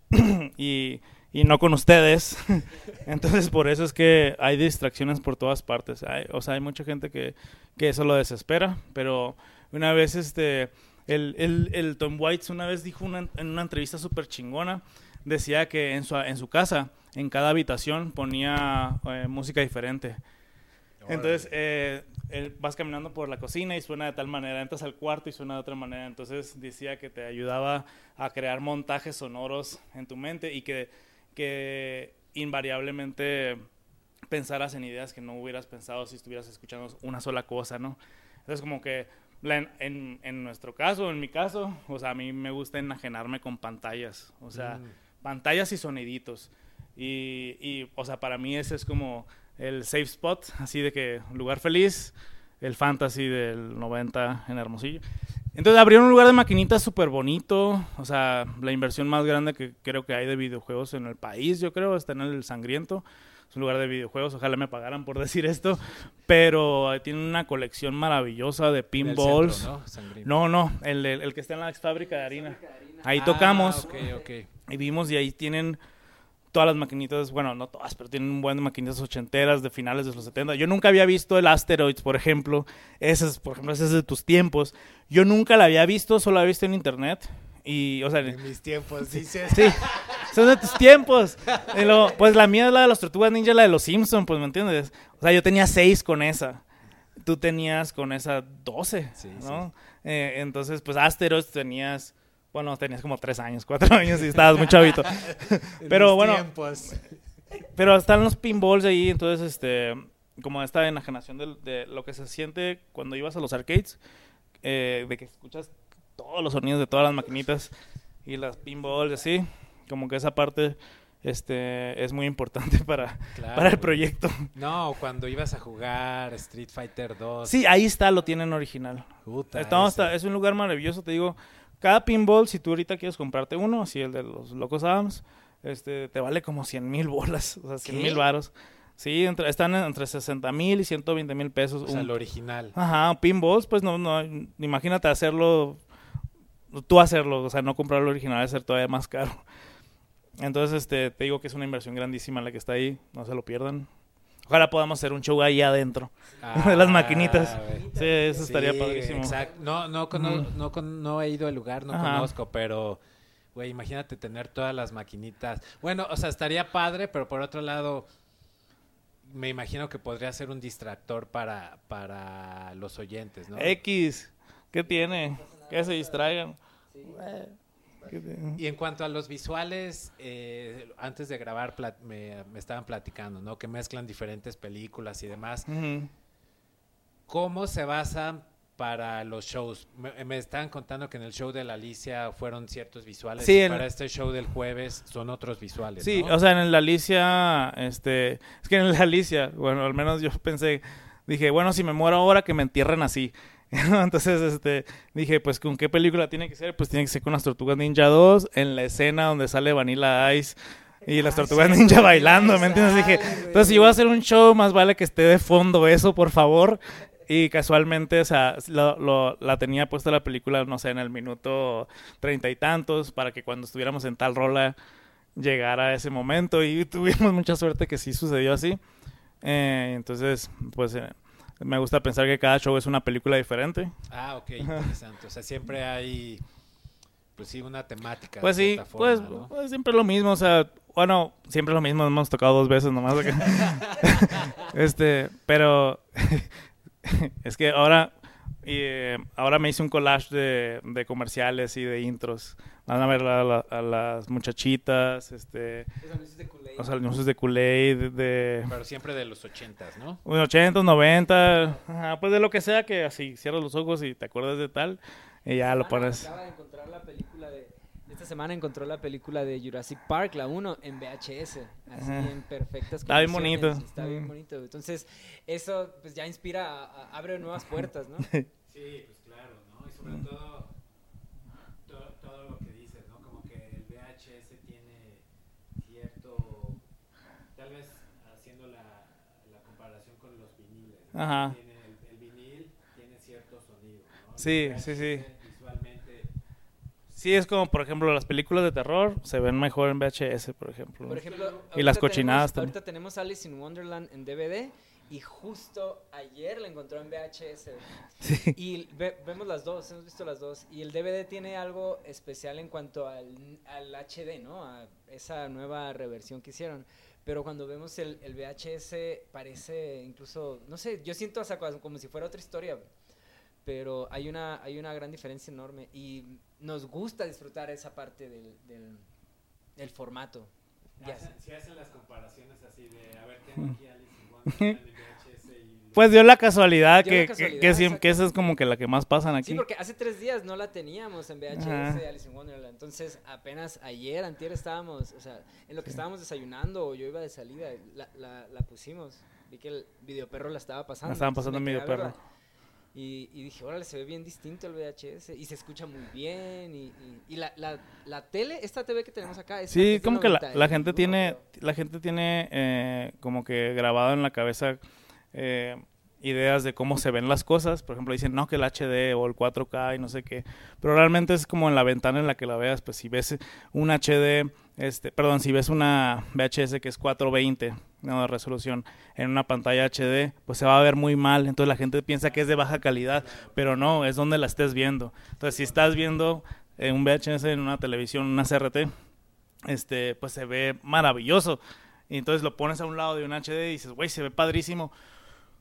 (clears throat) y, y no con ustedes. (laughs) Entonces, por eso es que hay distracciones por todas partes. Hay- o sea, hay mucha gente que, que eso lo desespera, pero una vez este... El, el, el Tom Waits una vez dijo una- en una entrevista súper chingona, decía que en su, en su casa, en cada habitación, ponía eh, música diferente. Entonces, eh, él- vas caminando por la cocina y suena de tal manera, entras al cuarto y suena de otra manera. Entonces, decía que te ayudaba a crear montajes sonoros en tu mente y que, que invariablemente pensaras en ideas que no hubieras pensado si estuvieras escuchando una sola cosa, ¿no? Entonces, como que en, en nuestro caso, en mi caso, o sea, a mí me gusta enajenarme con pantallas, o sea, pantallas y soniditos. Y, y, o sea, para mí ese es como el safe spot, así de que lugar feliz, el Fantasy del 90 en Hermosillo. Entonces abrieron un lugar de maquinitas súper bonito, o sea, la inversión más grande que creo que hay de videojuegos en el país, yo creo, está en el Sangriento. Es un lugar de videojuegos, ojalá me pagaran por (laughs) decir esto, pero tiene una colección maravillosa de pinballs. centro, ¿no? No, no, el, el- el que está en la ex fábrica de harina. Ahí Ah, tocamos ok, ok. y vimos y ahí tienen todas las maquinitas, bueno, no todas, pero tienen un buen de maquinitas ochenteras de finales de los 70. Yo nunca había visto el Asteroids, por ejemplo. Ese es, por ejemplo, ese es de tus tiempos. Yo nunca la había visto, solo la había visto en internet. Y, o sea, En mis tiempos, dices. sí, son de tus tiempos. Y luego, pues la mía es la de los Tortugas Ninja, la de los Simpsons, pues, ¿me entiendes? O sea, yo tenía seis con esa. Tú tenías con esa 12, Sí, ¿no? Eh, entonces, pues Asteroids tenías, bueno, tenías como tres años, cuatro años y estabas muy chavito. (laughs) Pero bueno, tiempos. pero están los pinballs ahí, entonces, este, como esta enajenación de, de lo que se siente cuando ibas a los arcades, eh, de que escuchas todos los sonidos de todas las maquinitas y las pinballs, así, como que esa parte, este, es muy importante (laughs) para, Claro. para el proyecto. No, cuando ibas a jugar Street Fighter 2. Sí, ahí está, lo tienen original. puta, Estamos- ese. es un lugar maravilloso, te digo. Cada pinball, si tú ahorita quieres comprarte uno, así el de los Locos Adams, este, te vale como 100 mil bolas, o sea, 100 ¿Qué? mil varos. Sí, entre, están en- entre 60 mil y 120 mil pesos. O sea, un- el original. Ajá, pinballs, pues no, no, imagínate hacerlo, tú hacerlo, o sea, no comprar el original, es ser todavía más caro. Entonces, este, te digo que es una inversión grandísima la que está ahí, no se lo pierdan. Ojalá podamos hacer un show ahí adentro, (laughs) de las maquinitas. Ah. Sí, eso estaría Sí, padrísimo. Exacto. No, no, con- no he ido al lugar, no Ajá. conozco, pero, güey, imagínate tener todas las maquinitas. Bueno, o sea, estaría padre, pero por otro lado, me imagino que podría ser un distractor para, para los oyentes, ¿no? X, ¿qué tiene? Que se distraigan. ¿Qué tiene? Y en cuanto a los visuales, eh, antes de grabar me, me estaban platicando, ¿no? Que mezclan diferentes películas y demás. Ujú. ¿Cómo se basan para los shows? Me, me estaban contando que en el show de la Alicia fueron ciertos visuales. Sí, y en- para este show del jueves son otros visuales. Sí, ¿no? o sea, en la Alicia, este, es que en la Alicia, bueno, al menos yo pensé, dije, bueno, si me muero ahora, que me entierren así. (laughs) Entonces, este, dije, pues, ¿con qué película tiene que ser? Pues tiene que ser con las Tortugas Ninja 2, en la escena donde sale Vanilla Ice y las Tortugas Ninja bailando, ¿me entiendes? Dije, entonces, si voy a hacer un show, más vale que esté de fondo eso, por favor. Y casualmente, o sea, lo- lo- la tenía puesta la película, no sé, en el minuto treinta y tantos, para que cuando estuviéramos en tal rola llegara ese momento. Y tuvimos mucha suerte que sí sucedió así. Eh, entonces, pues eh, me gusta pensar que cada show es una película diferente. Ah, ok, interesante. O sea, siempre hay, pues sí, una temática. Pues sí, pues, ¿no? pues siempre lo mismo, o sea, bueno, siempre lo mismo, hemos tocado dos veces nomás. (laughs) (laughs) este, pero (laughs) es que ahora, y, eh, ahora me hice un collage de, de comerciales y de intros. Van a ver a, la- a las muchachitas, este, o sea, los anuncios de Kool-Aid, de, de Pero siempre de los ochentas, ¿no? bueno, 80, 90, ajá, pues de lo que sea que así cierras los ojos y te acuerdas de tal, y ya lo pones. Acaba de encontrar la película de... Esta semana encontró la película de Jurassic Park, la 1, en VHS. Así Ajá. en perfectas Está bien condiciones, bonito. Está bien bonito. Entonces, eso pues ya inspira, a- a- abre nuevas puertas, ¿no? (laughs) Sí, pues claro, ¿no? Y sobre todo, todo, todo lo que dices, ¿no? Como que el VHS tiene cierto, tal vez haciendo la, la comparación con los viniles, ¿no? Ajá. Tiene el, el vinil tiene cierto sonido, ¿no? Sí, sí, sí. Visualmente, Sí, es como, por ejemplo, las películas de terror se ven mejor en VHS, por ejemplo. Por ejemplo, Y las cochinadas tenemos, también. Ahorita tenemos Alice in Wonderland en DVD y justo ayer la encontró en VHS. (laughs) Sí. Y ve- vemos las dos, hemos visto las dos. Y el DVD tiene algo especial en cuanto al, al HD, ¿no? A esa nueva reversión que hicieron. Pero cuando vemos el, el VHS parece incluso, no sé, yo siento hasta como si fuera otra historia. Pero hay una, hay una gran diferencia enorme y nos gusta disfrutar esa parte del, del, del formato. Hacen- si hacen las comparaciones así de, a ver, tengo aquí Alice (laughs) Pues dio la casualidad, Dio que, la que- casualidad, que, siem- exacto. que esa es como que la que más pasan aquí. Sí, porque hace tres días no la teníamos en VHS. Alice in Wonderland. Entonces, apenas ayer, antier estábamos, o sea, en lo que estábamos desayunando o yo iba de salida, la, la, la pusimos. Vi que el videoperro la estaba pasando. La estaban pasando en. Videoperro. Y, y dije, órale, se ve bien distinto el VHS y se escucha muy bien. Y, y- y la, la, la tele, esta TV que tenemos acá es Sí, como que la, 90, la gente tiene, creo. la gente tiene eh, como que grabado en la cabeza eh, ideas de cómo se ven las cosas. Por ejemplo, dicen, no, que el HD o el 4K y no sé qué. Pero realmente es como en la ventana en la que la veas. Pues si ves un HD, este, perdón, si ves una VHS que es 420 ¿no? de resolución en una pantalla HD, pues se va a ver muy mal. Entonces la gente piensa que es de baja calidad, pero no, es donde la estés viendo. Entonces si estás viendo eh, un VHS en una televisión, una CRT, este, pues se ve maravilloso. Y entonces lo pones a un lado de un HD y dices, güey, se ve padrísimo.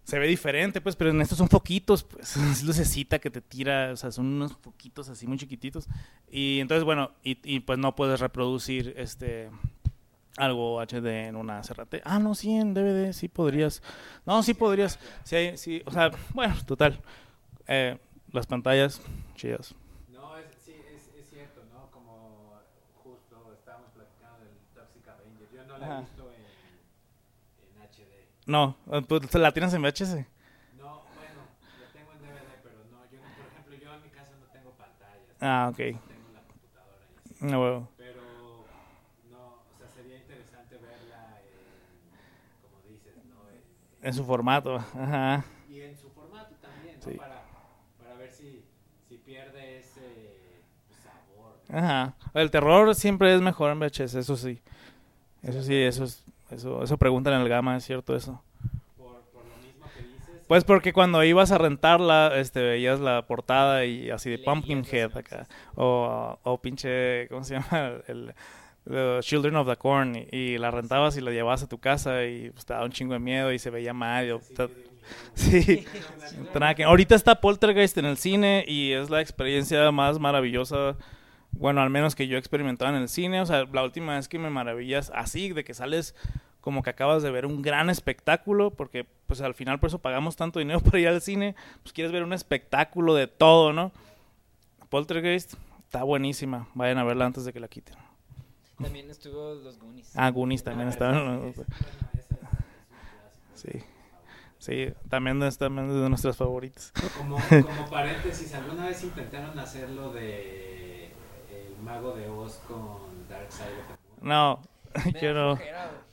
Se ve diferente, pues, pero en estos son poquitos, pues, (laughs) es lucecita que te tira, o sea, son unos poquitos así muy chiquititos. Y entonces, bueno, y, y, pues no puedes reproducir este algo HD en una CRT. Ah, no, sí, en DVD sí podrías. No, sí podrías. Sí, hay- sí, o sea, bueno, total. Eh, las pantallas, chidas. No, es, sí, es, es cierto, ¿no? Como justo estábamos platicando del Toxic Avenger. Yo no la Ajá. he visto en, en HD. No, eh, pues la tienes en VHS. No, bueno, la tengo en DVD, pero no, yo, no- por ejemplo, yo en mi casa no tengo pantallas. Ah, ok. Tengo la computadora y así. No, huevo. Pero, no, o sea, sería interesante verla en, como dices, ¿no? En- En su formato. Ajá. y en su formato también, ¿no? Sí. Para, para ver si, si pierde ese sabor. Ajá. El terror siempre es mejor en VHS, eso sí. Eso sí, eso es, eso, eso preguntan en el Gama, es cierto eso. Por, por lo mismo que dices. Pues porque cuando ibas a rentarla, este, veías la portada y así de Pumpkinhead acá. O, o pinche, ¿cómo se llama? (laughs) El, The Children of the Corn. Y, y la rentabas y la llevabas a tu casa y pues, te daba un chingo de miedo y se veía mal. y- ta- sí. Traque. (laughs) Ahorita está Poltergeist en el cine y es la experiencia más maravillosa. Bueno, al menos que yo he experimentado en el cine. O sea, la última vez que me maravillas así, de que sales como que acabas de ver un gran espectáculo, porque pues al final por eso pagamos tanto dinero (laughs) para ir al cine, pues quieres ver un espectáculo de todo, ¿no? Poltergeist está buenísima, vayan a verla antes de que la quiten. También estuvo los Goonies. Ah, Goonies también estaban. Sí. Sí, también es, también es de nuestras favoritas. Como, como (laughs) paréntesis, ¿alguna vez intentaron hacer lo de Mago de Oz con Dark Side of the Moon? No, (laughs) yo no.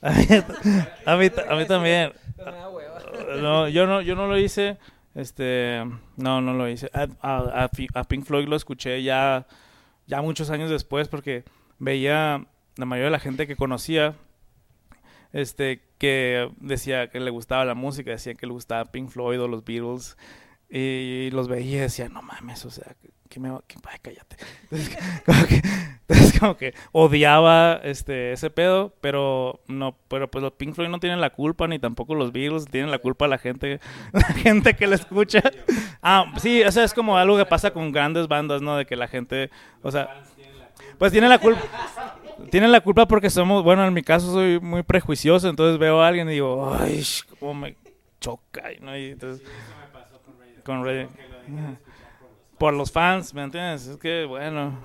(laughs) A mí, a mí también. (laughs) No, yo no, yo no lo hice. Este, no, no lo hice. A Pink Floyd lo escuché ya, ya muchos años después porque veía la mayoría de la gente que conocía, este, que decía que le gustaba la música, decía que le gustaba Pink Floyd o los Beatles y los veía y decía, no mames, o sea, que me, que, ay, cállate. (laughs) Entonces, (laughs) como que, odiaba este ese pedo, pero no, pero pues los Pink Floyd no tienen la culpa ni tampoco los Beatles tienen la culpa la gente, (laughs) la gente que lo escucha. Ah, sí, o sea, es como algo que pasa con grandes bandas, ¿no? De que la gente, o sea, pues tiene la culpa. Tienen la culpa porque somos, bueno, en mi caso soy muy prejuicioso, entonces veo a alguien y digo, ay, cómo me choca, ¿no? Y entonces, Eso con de escuchar por los fans, ¿me entiendes? Es que, bueno.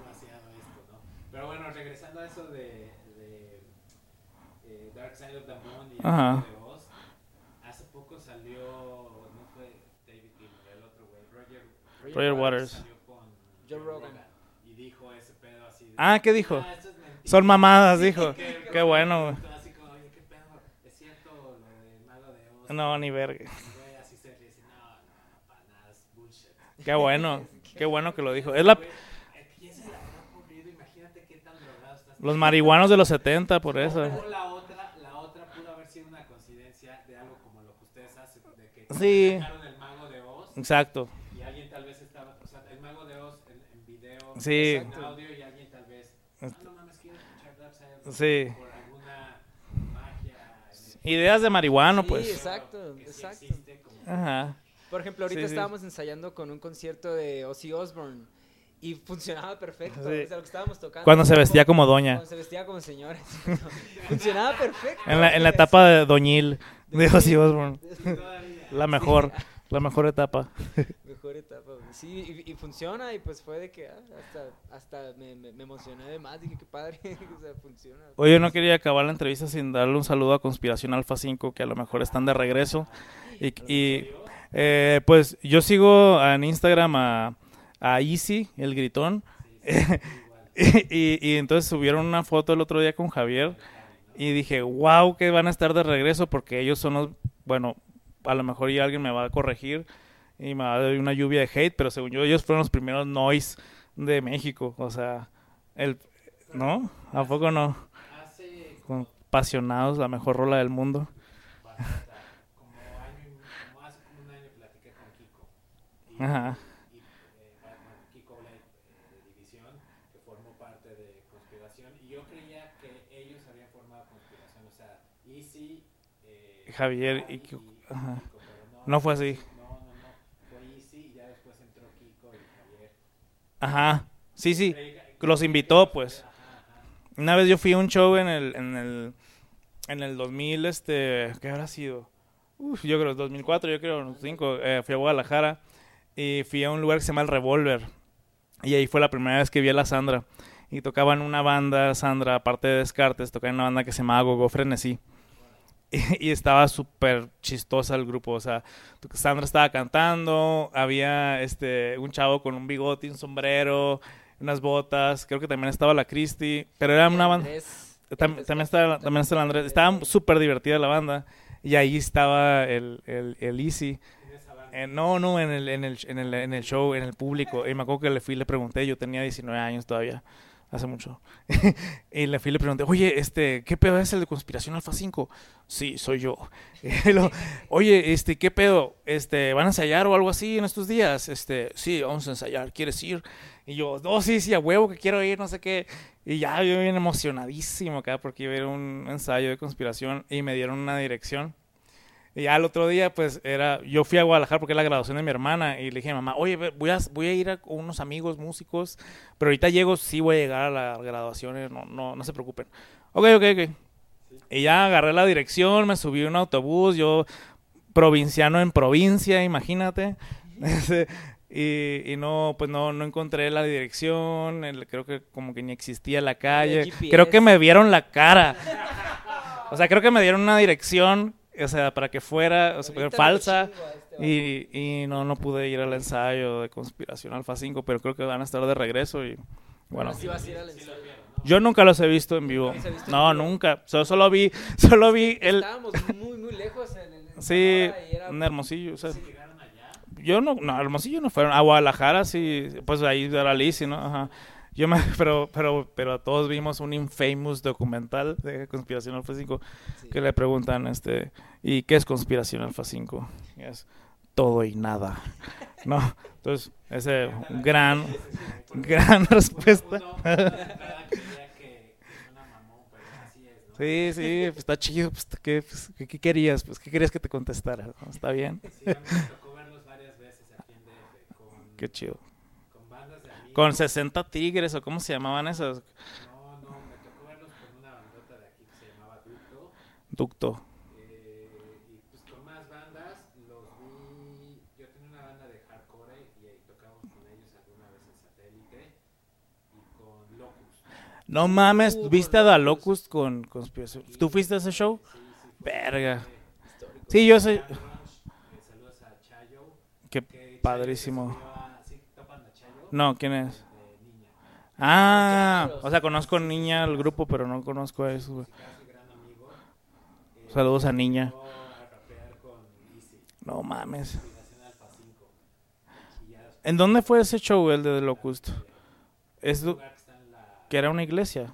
Pero bueno, regresando a eso de, de eh, Dark Side of the Moon y el Ajá. De Oz, hace poco salió, no fue David Gilmour, el otro güey, Roger, Roger Waters. salió con Joe Rogan. y dijo ese pedo así de, Ah, ¿qué dijo? "Ah, es mentira". Son mamadas, dijo. Que- Qué bueno, güey. Así como, oye, qué pedo, es cierto lo del Mago de Oz. No, ni verga. Y güey así se ríe, dice, no, no, para nada, es bullshit. Qué bueno, qué bueno que lo dijo. Es la, los marihuanos de los 70, por eso. O la otra, la otra pudo haber sido una coincidencia de algo como lo que ustedes hacen, de que Sí. sacaron el mago de Oz Exacto. y alguien tal vez estaba, o sea, el mago de Oz en, en video, Sí. en audio y alguien tal vez, ah, no mames, quiero escuchar Dark Side Sí. Por alguna magia. Ideas de marihuano, Sí, pues. exacto, exacto. existe como- Ajá. Por ejemplo, ahorita Sí, sí. estábamos ensayando con un concierto de Ozzy Osbourne y funcionaba perfecto. Sí. O sea, lo que estábamos tocando. Cuando se vestía como doña. Cuando se vestía como señora. (laughs) funcionaba perfecto. En la, en la etapa de Doñil de Ozzy Osbourne. La mejor, la mejor etapa. (laughs) Mejor etapa, güey. Sí, y, y funciona, y pues fue de que ah, hasta, hasta me, me, me emocioné de más. Dije, qué padre, (laughs) o sea, funciona. Oye, no quería acabar la entrevista sin darle un saludo a Conspiración Alfa 5, que a lo mejor están de regreso. Y, y Eh, pues yo sigo en Instagram a, a Easy, el gritón. (laughs) y, y entonces subieron una foto el otro día con Javier. Y dije, wow, que van a estar de regreso porque ellos son los, bueno, a lo mejor ya alguien me va a corregir y me va a dar una lluvia de hate, pero según yo ellos fueron los primeros noise de México, o sea, el, ¿no? ¿A poco no? Con Apasionados, la mejor rola del mundo. Como, año, como hace como un año platiqué con Kiko. Y, Ajá. y, eh, Kiko Blake, eh, de División, que formó parte de Conspiración. Y yo creía que ellos habían formado Conspiración. O sea, Easy, eh, Javier y y, Kiko, ajá. Kiko, pero No fue así. No, no, no. Fue Easy y ya después entró Kiko y Javier. Ajá. Sí, sí. Los invitó, pues. Una vez yo fui a un show en el, en el, en el 2000, este, ¿qué habrá sido? Uf, yo creo, 2004, yo creo, 2005, eh, fui a Guadalajara y fui a un lugar que se llama El Revolver. Y ahí fue la primera vez que vi a la Sandra. Y tocaban una banda, Sandra, aparte de Descartes, tocaban una banda que se llamaba Gogo Frenesí. Y, (laughs) y estaba súper chistosa el grupo, o sea, Sandra estaba cantando, había este un chavo con un bigote, un sombrero, unas botas, creo que también estaba la Christy, pero era una banda... También estaba, también estaba Andrés. Estaba súper divertida la banda. Y ahí estaba el, el, el Easy. Eh, no, no, en el, en, el, en, el, en el show, en el público. Y me acuerdo que le fui le pregunté, yo tenía 19 años todavía, hace mucho. (laughs) y le fui le pregunté, oye, este, ¿qué pedo es el de Conspiración Alfa 5? Sí, soy yo. (laughs) Oye, este, ¿qué pedo? Este, ¿van a ensayar o algo así en estos días? Este, sí, vamos a ensayar, ¿quieres ir? Y yo, no, sí, sí, a huevo que quiero ir, no sé qué. Y ya yo bien emocionadísimo acá porque iba a ir a un ensayo de conspiración y me dieron una dirección. Y ya el otro día, pues, era, yo fui a Guadalajara porque es la graduación de mi hermana y le dije a mamá, oye, voy a, voy a ir a con unos amigos músicos, pero ahorita llego, sí voy a llegar a la graduación, eh, no, no, no se preocupen. Ok, ok, ok. Y ya agarré la dirección, me subí a un autobús, yo provinciano en provincia, imagínate. (laughs) Y, y no, pues no, no encontré la dirección, el- creo que como que ni existía la calle. Creo que me vieron la cara. O sea, creo que me dieron una dirección, o sea, para que fuera, o sea, falsa. este. Y, y no, no pude ir al ensayo de Conspiración Alfa 5, pero creo que van a estar de regreso y bueno. Ahora sí vas a ir al ensayo. Yo nunca los he visto en vivo. ¿Los has visto en No, vivo? nunca. Solo, solo vi, (laughs) solo vi el... Estábamos muy, muy lejos en, en Sí, en Hermosillo. o sea, yo no, no, Hermosillo no fueron. A Guadalajara sí, pues ahí era Lizzy, ¿no? Ajá. Yo me, (laughs) pero, pero, pero todos vimos un infamous documental de Conspiración Alfa 5 Sí. que le preguntan, este, ¿y qué es Conspiración Alfa 5? Y es todo y nada, (laughs) ¿no? Entonces, ese gran, (laughs) gran respuesta. Sí, sí, pues está chido. Pues, ¿qué, pues, ¿qué, querías? Pues, ¿qué querías que te contestara? Está bien. Sí, a mí me tocó verlos varias veces aquí en DF con, Qué chido. con bandas de amigos. Con 60 tigres o cómo se llamaban esas. No, no, me tocó verlos con una bandota de aquí que se llamaba Ducto. Ducto. eh, y pues con más bandas los vi. Yo tenía una banda de hardcore y ahí tocamos con ellos alguna vez en satélite. Y con Locus. No mames, Uh, ¿viste a Da Locus. Locust con Conspiración? ¿Tú fuiste a ese show? Sí, sí, Verga. Sí, yo Ranch, eh, saludos a Chayo. Qué padrísimo. se subió a- ¿sí topan a Chayo? No, ¿quién es? Ah, o sea, conozco a Niña, el grupo, pero no conozco a eso. Saludos a Niña. No mames. Combinación Alfa 5. Y ya después ¿En dónde fue ese show, el de The Locust? Es que era una iglesia.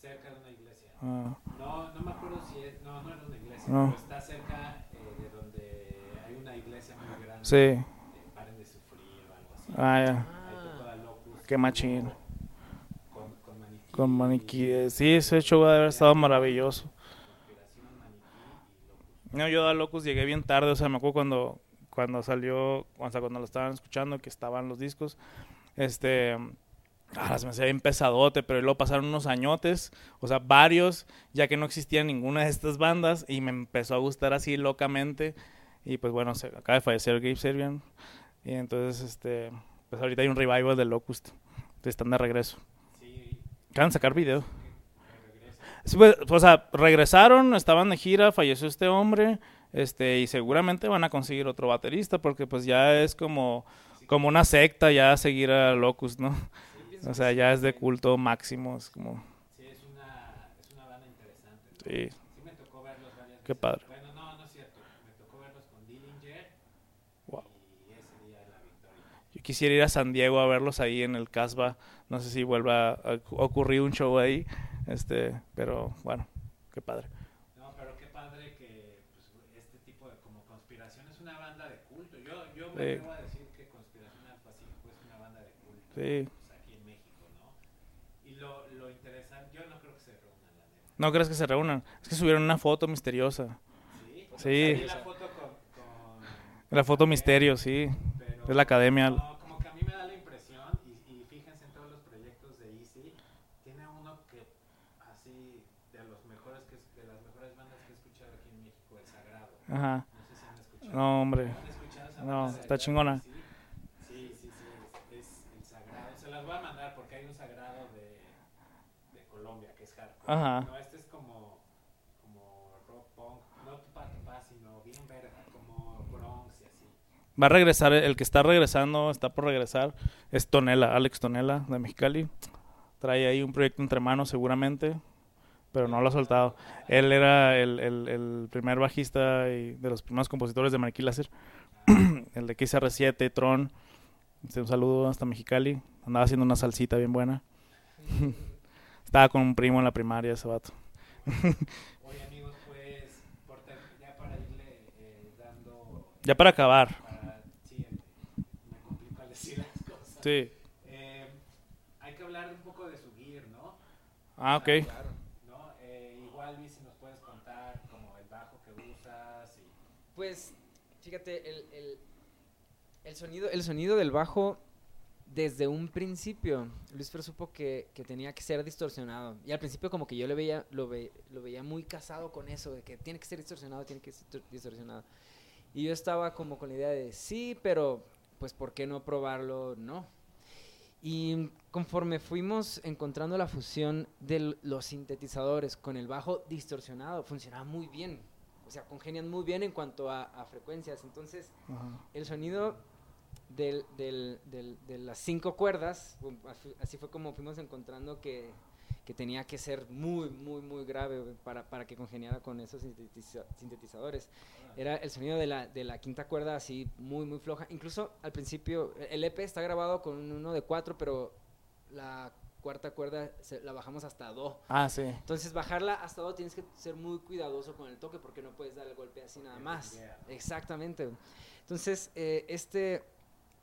cerca de una iglesia. Ah, No, no me acuerdo si es, no, no era una iglesia, No. pero está cerca eh, de donde hay una iglesia muy grande. sí. eh, paren de sufrir o algo así. Ah, ya. Qué machín. Con, con eh, Sí, ese show debe haber estado maravilloso. No, yo a Locus llegué bien tarde, o sea, me acuerdo cuando, cuando salió, o sea, cuando lo estaban escuchando, que estaban los discos, este, ah, se me hacía bien pesadote, pero luego pasaron unos añotes, o sea, varios, ya que no existía ninguna de estas bandas, y me empezó a gustar así locamente, y pues bueno, se, acaba de fallecer Gabe Serbian, y entonces, este, pues ahorita hay un revival de Locust, están de regreso. Sí, Acaban de sacar video. Sí, pues, o sea, regresaron, estaban de gira, falleció este hombre Este, y seguramente van a conseguir otro baterista porque pues ya es como, como una secta ya seguir a Locus, ¿no? O sea, ya es de culto máximo, es como, Sí, es una, es una banda interesante. ¿no? sí, Sí me tocó verlos varias Qué veces. padre. Bueno, no, no es cierto. Me tocó verlos con Dillinger Wow. y ese día de la victoria. Yo quisiera ir a San Diego a verlos ahí en el Casbah. No sé si vuelva a ocurrir un show ahí. Este, pero bueno, qué padre. No, pero qué padre que pues, este tipo de como conspiración es una banda de culto. Yo, yo me Sí. atrevo a decir que Conspiración al Pacífico es una banda de culto Sí. pues, aquí en México, ¿no? Y lo, lo interesante, yo no creo que se reúnan, la neta. ¿No crees que se reúnan? Es que subieron una foto misteriosa. ¿Sí? Sí. La foto con, con- La foto misterio, sí. pero- Es la academia. No, como que a mí me da la impresión, y, y fíjense en todos los proyectos de Easy, tiene uno que así, de los mejores, que es, de las mejores bandas que he escuchado aquí en México, El Sagrado. Ajá. No hombre. ¿Han escuchado esa No, está chingona. Sí, sí, es, el. Se las voy a mandar porque hay un Sagrado de, Colombia que es hardcore. Ajá. No, este es como, rock punk, no tupa tupa, sino bien verga, como Bronx y así. Va a regresar, el que está regresando, está por regresar, es Tonela, Alex Tonela de Mexicali. Trae ahí un proyecto entre manos seguramente, pero no lo ha soltado. Él era el, el- el primer bajista y de los primeros compositores de Maniquí Láser, (clears throat) el de XR7, Tron. Este, Un saludo hasta Mexicali. Andaba haciendo una salsita bien buena. (laughs) Estaba con un primo en la primaria ese vato. Oye amigos, pues ya para irle eh, dando, Ya para acabar. para, sí, me complico al decir las cosas. Sí. Eh, hay que hablar un poco de su gear, ¿no? Ah, ok. ¿No? Eh, igual Luis, si nos puedes contar como el bajo que usas y Pues, fíjate, el, el, sonido, el sonido del bajo, desde un principio, Luis Fer supo que, que tenía que ser distorsionado. Y al principio como que yo le veía, lo, ve- lo veía muy casado con eso, de que tiene que ser distorsionado, tiene que ser distor- distorsionado. Y yo estaba como con la idea de, sí, pero pues ¿por qué no probarlo? No. Y conforme fuimos encontrando la fusión de los sintetizadores con el bajo distorsionado, funcionaba muy bien. O sea, congenian muy bien en cuanto a, a frecuencias. Entonces, Ajá. el sonido del, del- del- de las cinco cuerdas, um, así- fue como fuimos encontrando que, que tenía que ser muy, muy, muy grave güey, para, para que congeniara con esos sintetiza- sintetizadores. Era el sonido de la, de la quinta cuerda así muy, muy floja. Incluso al principio, el EP está grabado con uno de cuatro, pero la cuarta cuerda se- la bajamos hasta do. Ah, sí. Entonces, bajarla hasta do tienes que ser muy cuidadoso con el toque porque no puedes dar el golpe así nada más. Exactamente. güey. Entonces, eh, este,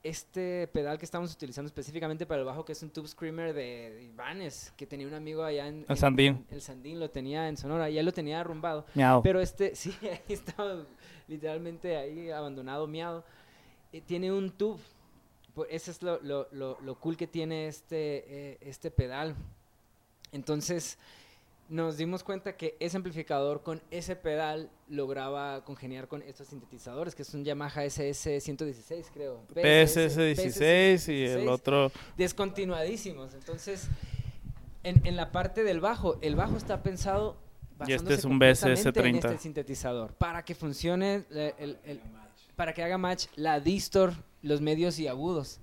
este pedal que estamos utilizando específicamente para el bajo, que es un Tube Screamer de, de Ibanez, que tenía un amigo allá en... El en- Sandín. El Sandín lo tenía en Sonora, y él lo tenía arrumbado. Miau. Pero este, (laughs) sí, ahí estaba literalmente ahí abandonado, miado. Eh, tiene un tube. Pues Eso es lo, lo, lo, lo cool que tiene este, eh, este pedal. Entonces, nos dimos cuenta que ese amplificador con ese pedal lograba congeniar con estos sintetizadores, que es un Yamaha SS-116, creo. PSS16 y el 16 otro. descontinuadísimos. Entonces, en, en la parte del bajo, el bajo está pensado Y este es un completamente BSS30. en este sintetizador para que funcione eh, el- el- para que haga match la distor, los medios y agudos.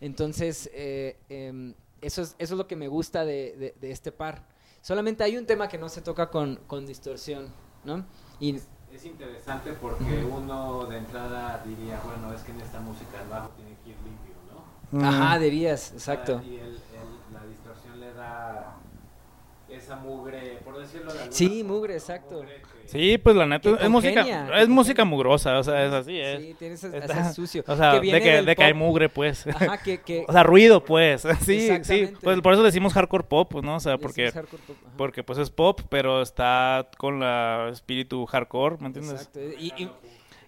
Entonces, eh, em, eso, es, eso es lo que me gusta de, de- de este par. Solamente hay un tema que no se toca con, con distorsión, ¿no? Y Es interesante porque uno de entrada diría, bueno, es que en esta música el bajo tiene que ir limpio, ¿no? Ajá, dirías, exacto. Y el- el- la distorsión le da esa mugre, por decirlo de alguna Sí, forma, mugre, exacto. Mugre Sí, pues la neta, es música, es música mugrosa, o sea, es así, es. Sí, tiene ese, Está- ese sucio. o sea, de viene que, de que hay mugre, pues. Ajá, que, que (laughs) o sea, ruido, pues. (laughs) Sí, sí. Pues por eso decimos hardcore pop, pues, ¿no? O sea, porque, pop, porque pues es pop, pero está con la espíritu hardcore, ¿me entiendes? Exacto. Y, y-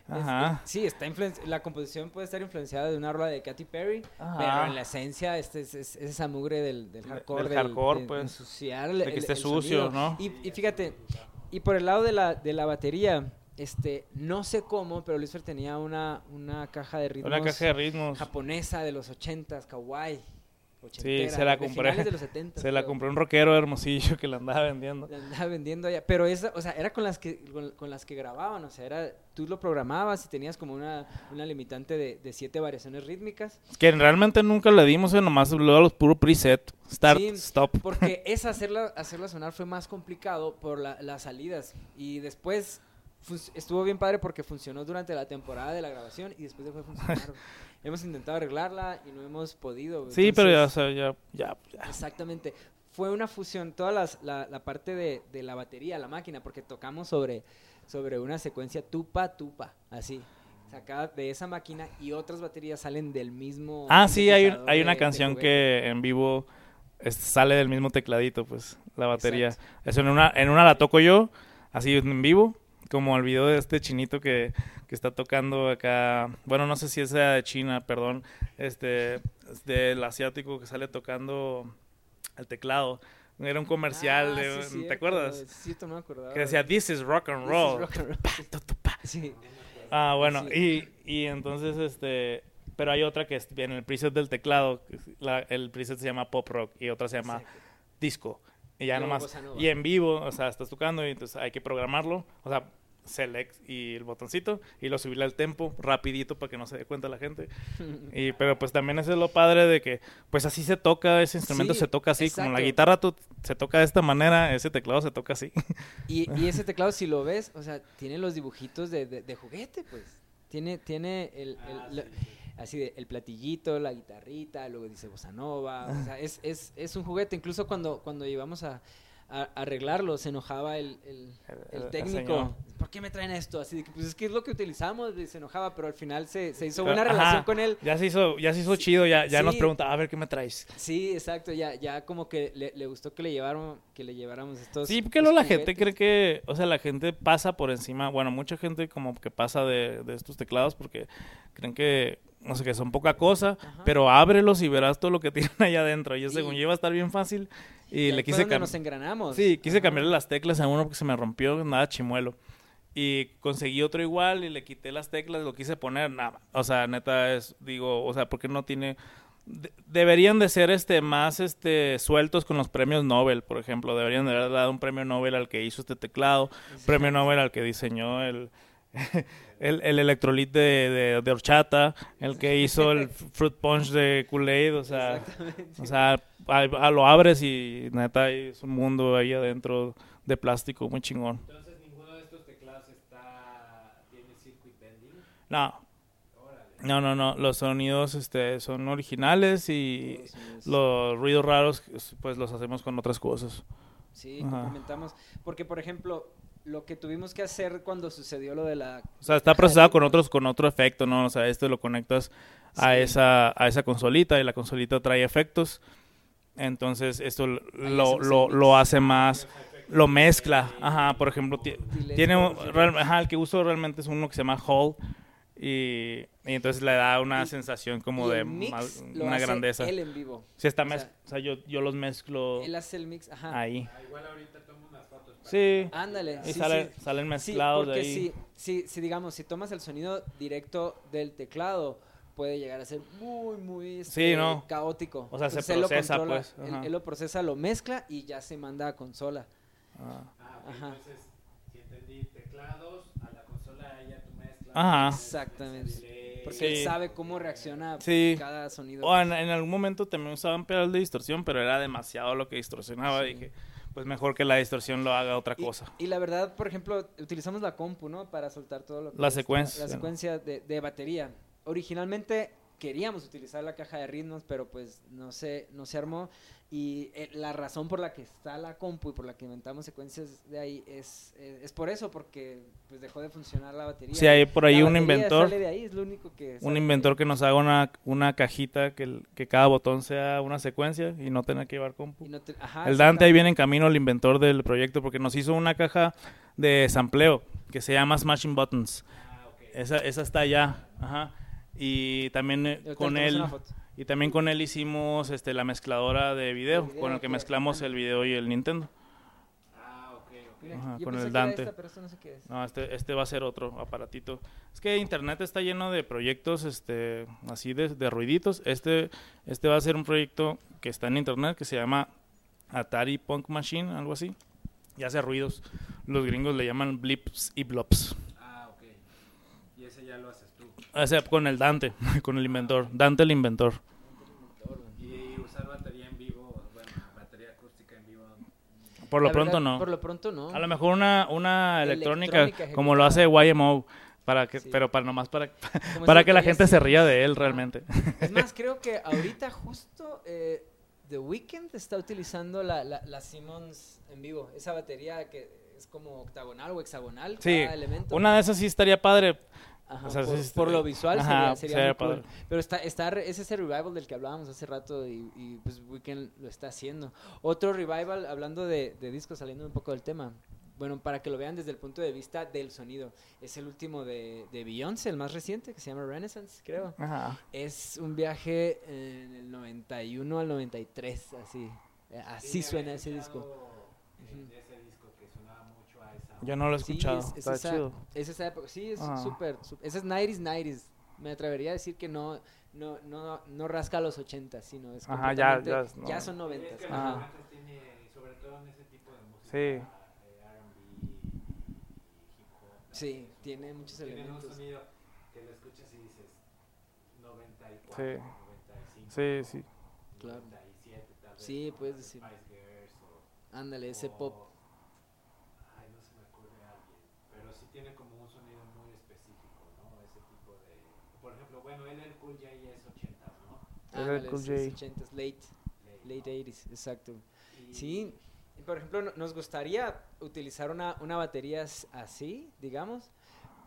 Ajá. es- sí, está la composición puede estar influenciada de una rola de Katy Perry, Ajá. pero en la esencia este es, es- es esa mugre del, del hardcore. del hardcore, de- de pues. ensuciar el- De que el- esté el sucio, sonido. ¿no? Y, y fíjate, y por el lado de la, de la batería, este, no sé cómo, pero Luis Fer tenía una, una caja de ritmos Una caja de ritmos. japonesa de los ochentas, kawaii. Ochentera, se la compré. finales de los (laughs) 70, Se la compré un rockero hermosillo que la andaba vendiendo. La andaba vendiendo allá. Pero esa, o sea, era con las que con, con las que grababan, o sea, era tú lo programabas y tenías como una, una limitante de, de siete variaciones rítmicas. Que realmente nunca le dimos, eh, nomás luego los puro preset. Start, Sí, stop. Porque (laughs) esa hacerla, hacerla sonar fue más complicado por la- las salidas. Y después estuvo bien padre porque funcionó durante la temporada de la grabación y después dejó de funcionar. (laughs) hemos intentado arreglarla y no hemos podido. Sí, pero ya, o Entonces, sea, ya, ya, ya. Exactamente. Fue una fusión, toda las- la, la parte de, de la batería, la máquina, porque tocamos sobre, sobre una secuencia tupa, tupa, así. Sacada de esa máquina y otras baterías salen del mismo. Ah, sí, hay, un- hay una de canción que en vivo es- sale del mismo tecladito, pues, la batería. Eso en una, en una la toco yo, así en vivo, como el video de este chinito que, que está tocando acá. Bueno, no sé si es de China, perdón. Este, es del asiático que sale tocando el teclado. Era un comercial, Ah, de, sí, ¿te cierto, acuerdas? Sí, no me acordaba. Que decía, This is rock and This is roll. rock and roll. (laughs) Tu, tu, pa. Sí. Ah, bueno, Sí. y, y entonces, este, pero hay otra que es, en el preset del teclado, la- el preset se llama pop rock y otra se llama Exacto. disco. Y ya Luego nomás, y en vivo, o sea, estás tocando y entonces hay que programarlo, o sea, select y el botoncito y lo subirle al tempo rapidito para que no se dé cuenta la gente. (laughs) Y, pero pues también eso es lo padre de que pues así se toca, ese instrumento Sí, se toca así, como la exacto. guitarra tú- se toca de esta manera, ese teclado se toca así. Y, y (laughs) ese teclado, si lo ves, o sea, tiene los dibujitos de, de- de juguete, pues. Tiene, tiene el, el- lo- así de, el platillito, la guitarrita, luego dice bossa nova. O sea, es, es, es un juguete. Incluso cuando, cuando íbamos a, a- arreglarlo, se enojaba el, el- El- el el técnico. ¿Por qué me traen esto? Así de que, pues es que es lo que utilizamos, y se enojaba, pero al final se, se hizo buena ajá, relación con él. Ya se hizo, ya se hizo chido, ya, ya nos pregunta, a ver qué me traes. Sí, exacto, ya, ya como que le, le gustó que le llevaron, que le lleváramos estos. Sí, porque luego la gente cree que, o sea, la gente pasa por encima, bueno, mucha gente como que pasa de, de estos teclados porque creen que, no sé, que son poca cosa, Ajá. pero ábrelos y verás todo lo que (laughs) tienen allá adentro. Yo Sí. según iba a estar bien fácil y le quise cambiar. nos engranamos. Sí, quise Ajá. cambiarle las teclas a uno porque se me rompió, nada chimuelo. Y conseguí otro igual y le quité las teclas, lo quise poner, nada. O sea, neta es, digo, o sea, porque no tiene... de- deberían de ser este más este sueltos con los premios Nobel, por ejemplo. Deberían de haber dado un premio Nobel al que hizo este teclado, premio Nobel al que diseñó el, el, el electrolit de, de, de horchata, el que hizo el (laughs) fruit punch de Kool-Aid, o sea... Exactamente. O sea, a- a- lo abres y neta es un mundo ahí adentro de plástico muy chingón. Entonces, ninguno de estos teclados está, tiene circuit bending. No. No, no, no. Los sonidos este, son originales y los ruidos raros pues los hacemos con otras cosas. Sí, Ajá. complementamos. Porque, por ejemplo, lo que tuvimos que hacer cuando sucedió lo de la... O sea, está procesado con otros con otro efecto, ¿no? O sea, esto lo conectas a Sí. esa a esa consolita y la consolita trae efectos. Entonces, esto lo, lo, lo, hace más lo mezcla. Ajá, por ejemplo, tiene un- real- ajá, el que uso realmente es uno que se llama Hall y, y entonces le da una Y- sensación como y de más- una hace grandeza. él en vivo. Sí, está o sea, o sea, yo, yo los mezclo Él hace el mix, ajá. ahí. Ah, igual ahorita tomo Sí. Ándale. Y sí, sale- sí. salen Sí, mezclados de porque ahí. si, si, si, digamos, si tomas el sonido directo del teclado, puede llegar a ser muy, muy este, Sí, ¿no? caótico. O sea, se él lo procesa, controla, pues, Él, lo procesa, lo mezcla y ya se manda a consola. Ah. Ah, Ajá. entonces, si entendí, teclados, a la consola ella tu mezcla. Ajá. Exactamente. Porque Sí. él sabe cómo reacciona Sí. cada sonido. O en, en algún momento también usaban pedal de distorsión, pero era demasiado lo que distorsionaba. Sí. Dije, pues mejor que la distorsión lo haga otra Y- cosa. Y, la verdad, por ejemplo, utilizamos la compu, ¿no? Para soltar todo lo que La es secuencia. La, secuencia de, de batería. Originalmente queríamos utilizar la caja de ritmos, pero pues no se, no se armó. Y eh, la razón por la que está la compu y por la que inventamos secuencias de ahí es, eh, es por eso, porque pues dejó de funcionar la batería. Si hay por ahí La un inventor, sale de ahí, es lo único que un inventor que nos haga una, una cajita que, el- que cada botón sea una secuencia y no tenga que llevar compu. Y no te- ajá, el Dante ahí viene en camino el inventor del proyecto porque nos hizo una caja de sampleo que se llama Smashing Buttons. Ah. Esa, esa está allá. Ajá. Y también eh, con él tomamos una foto. Y también con él hicimos este la mezcladora de video, De video, con el que mezclamos el video y el Nintendo. Ah. Ajá, Yo con el Dante. esta, pero no sé qué es. No, este, este va a ser otro aparatito. Es que internet está lleno de proyectos este, así de, de ruiditos. Este, este va a ser un proyecto que está en internet que se llama Atari Punk Machine, algo así. Y hace ruidos. Los gringos le llaman blips y blops. Ah, ok. Y ese ya lo haces. O sea, con el Dante, (laughs) con el inventor. Dante el inventor. Y usar batería en vivo, bueno, batería acústica en vivo. Por lo La pronto verdad, no. Por lo pronto no. A lo mejor una, una electrónica, Electrónica como lo hace YMO. Para que, Sí. pero para nomás para, Como (laughs) para que la gente se ría de él realmente. Es más, (laughs) creo que ahorita justo eh, The Weeknd está utilizando la, la, la Simmons en vivo. Esa batería que es como octagonal o hexagonal. Sí, cada elemento. Una de esas sí estaría padre. Ajá, o sea, por, lo visual Ajá, sería, sería sería muy cool. Pero está, está, re- es ese revival del que hablábamos hace rato y, y, pues Weekend lo está haciendo. Otro revival, hablando de, de discos, saliendo un poco del tema. Bueno, para que lo vean desde el punto de vista del sonido. Es el último de, de Beyoncé, el más reciente, que se llama Renaissance, creo. Ajá. Es un viaje en el 91 al 93, así. Eh, Así suena ese disco que sonaba mucho a esa. Yo no lo he Sí, escuchado. es, es Está esa, chido. es esa época. Sí, es Ah. súper. Ese es 90s, 90s. Me atrevería a decir que no, no, no, no rasca los 80, sino es Ajá, ya- ya es- no. ya son Es 90. que los Ajá. 90 tiene, sobre todo en ese tipo de música, Sí. eh, R&B, hip hop. Sí, tiene muchos Tienen un elementos. sonido que lo escuchas y dices 94, Sí. 95, Sí, sí. Claro. 97 tal vez. Sí, puedes de decir. Ándale, ese o- pop. Ay, no se me ocurre alguien, pero sí tiene como un sonido muy específico, ¿no? Ese tipo de... Por ejemplo, bueno, él el Cool J es 80, ¿no? Ándale, Cool es- J. es 80s, late, late 80s, exacto. Sí, y por ejemplo, no- nos gustaría utilizar una, una batería así, digamos,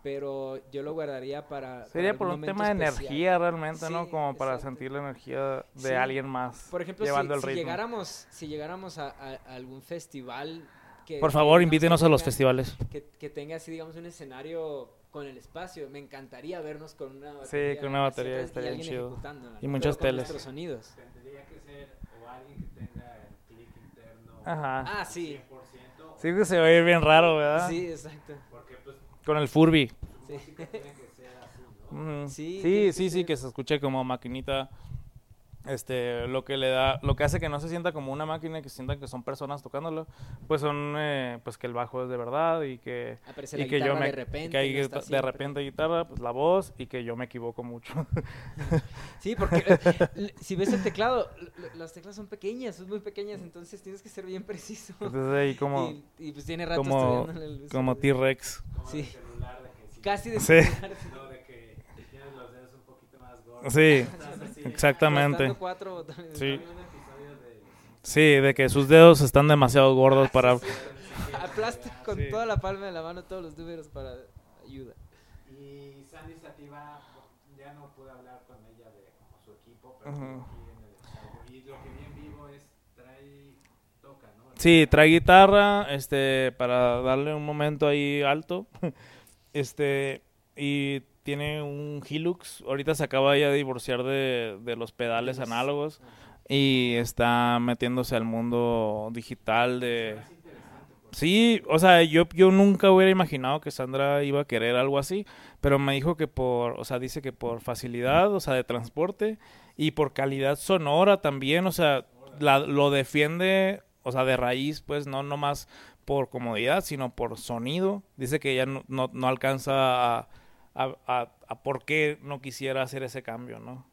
pero yo lo guardaría para... Sería para por un tema de especial. energía realmente, ¿no? Sí, Como para exacto. sentir la energía de Sí. alguien más Por ejemplo, si, llevando el si ritmo. llegáramos, si llegáramos a, a- a algún festival que... Por favor, invítenos que a los tenga- festivales. Que, que tenga así, digamos, un escenario con el espacio. Me encantaría vernos con una batería. con una batería estaría chido. Y muchas Pero con teles. Tendría que ser o alguien que tenga el click interno Ajá. Ah, sí. 100%, Sí que se va a ir bien raro, ¿verdad? Sí, exacto. porque pues Con el Furby. Sí. Sí, Sí, tiene que sí, sí, que se escuche como maquinita. Este, lo que le da, lo que hace que no se sienta como una máquina, que se sientan que son personas tocándolo, pues son, eh, pues que el bajo es de verdad y que, Aparece y la que yo me, de repente. que hay no de siempre. repente guitarra, pues la voz y que yo me equivoco mucho. (laughs) Sí, porque eh, si ves el teclado, las teclas son pequeñas, son muy pequeñas, entonces tienes que ser bien preciso. Entonces ahí como, y, y, pues tiene rato como, el- como T-Rex. Como Sí. el celular de que si Casi de Sí. no de que tienes los dedos un poquito más gordos. Sí, exactamente. Cuatro botones. Sí. Episodio de Sí, de que sus dedos están demasiado gordos para... Aplasta con Sí. toda la palma de la mano todos los números para ayuda. Y Sandy Sativa, ya no pude hablar con ella de como su equipo, pero Ujú. estuvo aquí en el. Y lo que vi en vivo es, trae, toca, ¿no? Sí, trae guitarra, este, para darle un momento ahí alto. (laughs) Este, y tiene un Hilux. Ahorita se acaba ya de divorciar de, de los pedales análogos y está metiéndose al mundo digital de... Sí, o sea, yo, yo nunca hubiera imaginado que Sandra iba a querer algo así, pero me dijo que por, o sea, dice que por facilidad, o sea, de transporte y por calidad sonora también, o sea, la- lo defiende, o sea, de raíz, pues, no nomás por comodidad, sino por sonido. Dice que ella no, no, no alcanza a, a, a- a por qué no quisiera hacer ese cambio, ¿no?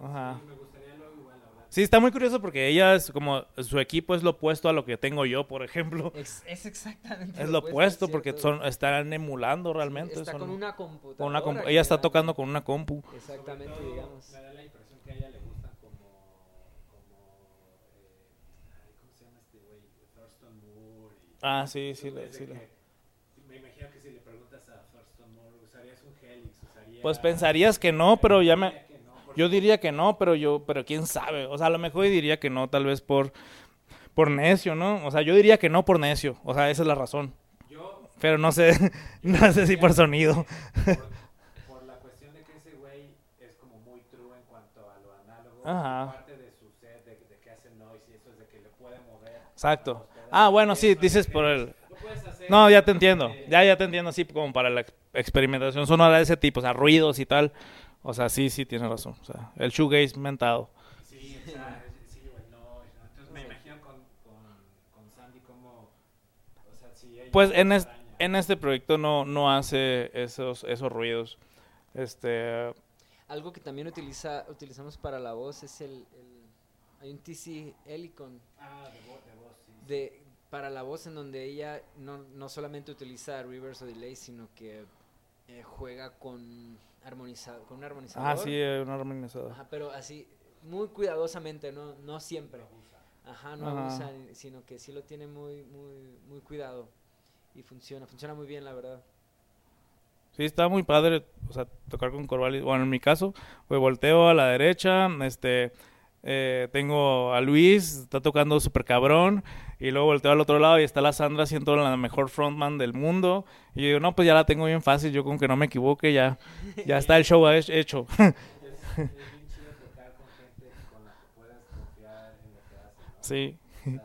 Ajá. Me gustaría luego igual hablar. Sí, está muy curioso porque ella es como, su equipo es lo opuesto a lo que tengo yo, por ejemplo. Es, es exactamente Es lo opuesto porque son, están emulando realmente. Está son- con una computadora. con una compu- ella está tocando con una compu. Exactamente, todo, digamos. Me da la impresión que a ella le gustan como, como, eh, ¿cómo se llama este güey? Thurston Moore. Y, Ah, sí, sí, sí. le- que- Me imagino que si le preguntas a Thurston Moore, ¿usarías un Helix? Usaría, Pues pensarías que no, pero ya me... Yo diría que no, pero yo, pero quién sabe. O sea, a lo mejor diría que no, tal vez por, por necio, ¿no? O sea, yo diría que no por necio. O sea, esa es la razón. yo, Pero no sé, (laughs) no sé si por sonido. por, por la cuestión de que ese güey es como muy true en cuanto a lo análogo, Ajá. parte de su set, de, de que hace noise y eso es de que le puede mover. Exacto. Ah, bueno, sí, dices por el... No, ya te entiendo. Ya, ya te entiendo, así como para la ex- experimentación sonora de ese tipo, o sea, ruidos y tal. O sea, sí, sí, tienes razón. O sea, el shoegaze mentado. Sí, o sea, sí, güey, no, entonces me imagino con, con, con Sandy como, o sea, si ella Pues en, es- en este proyecto no, no hace esos, esos ruidos. Este, Algo que también utiliza, utilizamos para la voz es el, el- hay un TC Helicon Ah, de voz, de voz, sí. de para la voz en donde ella no, no solamente utiliza reverse o delay, sino que eh, juega con armonizado, con un armonizador. ah, sí, eh, un armonizador. Ajá, pero así muy cuidadosamente, no no siempre. Ajá, no Ajá. abusa, sino que sí lo tiene muy muy muy cuidado y funciona, funciona muy bien, la verdad. Sí, está muy padre, o sea, tocar con Corvallis. Bueno, en mi caso, pues volteo a la derecha, este, eh, tengo a Luis, está tocando súper cabrón, y luego volteo al otro lado y está la Sandra siendo la mejor frontman del mundo. Y yo digo, no, pues ya la tengo bien fácil, yo con que no me equivoque, ya, ya está el show he- (laughs) hecho. La (laughs) en sí. En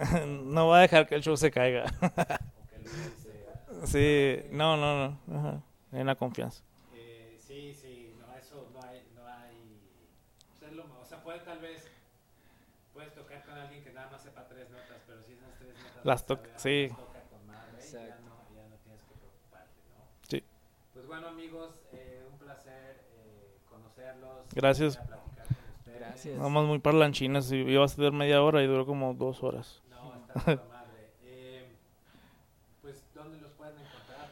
(laughs) no, va a dejar que el show se caiga. sí, no, no, no, ajá, hay una confianza. Eh, sí, sí, no, eso no hay, no hay, pues es lo- o sea, puede tal vez, puedes tocar con alguien que nada más sepa tres notas, pero si esas tres notas Las toca- sí. las toca con madre, ya Exacto. no, ya no tienes que preocuparte, ¿no? Sí. Pues bueno, amigos, eh, un placer eh, conocerlos. Gracias. platicar con. Gracias. Vamos muy parlanchinas, y iba a ser media hora y duró como dos horas. No, está madre. (laughs) Eh, pues, ¿dónde los pueden encontrar?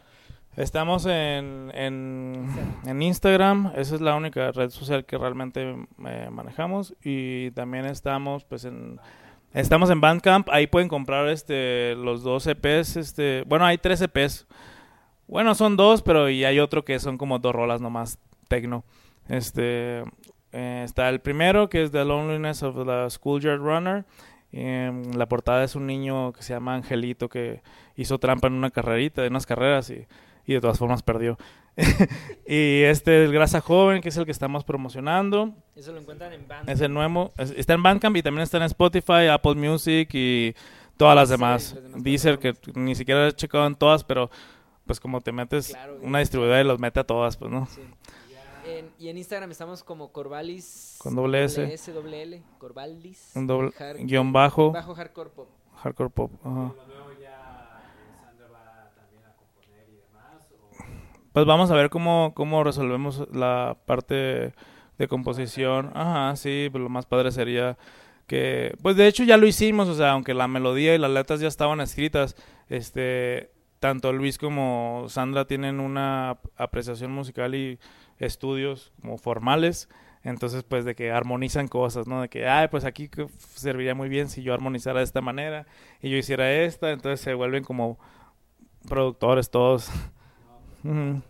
Estamos en, en, en Instagram, esa es la única red social que realmente eh, manejamos y también estamos pues en estamos en Bandcamp, ahí pueden comprar este los dos EPs, este, bueno, hay tres EPs. Bueno, son dos, pero y hay otro que son como dos rolas nomás tecno. Este eh, está el primero que es The Loneliness of the Schoolyard Runner. Em, la portada es un niño que se llama Angelito que hizo trampa en una carrerita, en unas carreras y y de todas formas perdió. (laughs) y este el Grasa Joven, que es el que estamos promocionando, Eso lo encuentran en band. es el nuevo, es- está en Bandcamp y también está en Spotify, Apple Music y todas las demás. las demás Deezer, que ni siquiera he checado en todas, pero pues como te metes Claro, una distribuidora y los mete a todas, pues no. Sí. En- y en Instagram estamos como Corvalis. Con doble S. S, doble L. Corvalis. Un doble guion bajo, Bajo hardcore pop. hardcore pop. ajá ya eh, Sandra va también a componer y demás. O... Pues vamos a ver cómo, cómo resolvemos la parte de composición. Ajá, sí, pues lo más padre sería que, pues de hecho ya lo hicimos, o sea, aunque la melodía y las letras ya estaban escritas, este, tanto Luis como Sandra tienen una ap- apreciación musical y estudios como formales. Entonces, pues de que armonizan cosas, ¿no? De que, ay, pues aquí serviría muy bien si yo armonizara de esta manera y yo hiciera esta. Entonces se vuelven como productores todos. (laughs) Ujú.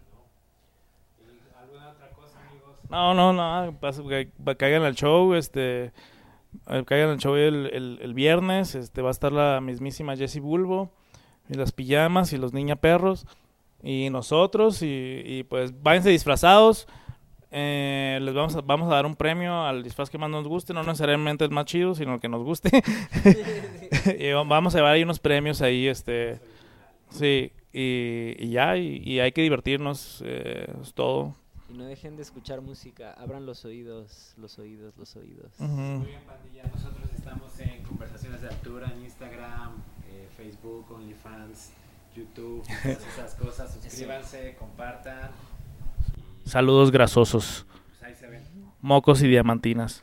¿Y alguna otra cosa, amigos? No, no, no, caigan al show, este, eh, caigan al show el, el, el viernes, este, va a estar la mismísima Jessie Bulbo, y las pijamas, y los niña perros, y nosotros, y, y pues váyanse disfrazados, eh, les vamos a, vamos a dar un premio al disfraz que más nos guste, no necesariamente el más chido, sino el que nos guste, (laughs) (laughs) y va- vamos a llevar ahí unos premios ahí, este, sí, y, y ya, y, y hay que divertirnos, eh, es todo. Y no dejen de escuchar música. Abran los oídos, los oídos, los oídos. Muy bien, pandilla. Nosotros estamos en Conversaciones de Altura en Instagram, eh, Facebook, OnlyFans, YouTube, todas (laughs) esas cosas. Suscríbanse, compartan. Y Saludos grasosos, pues ahí se ven. mocos y diamantinas.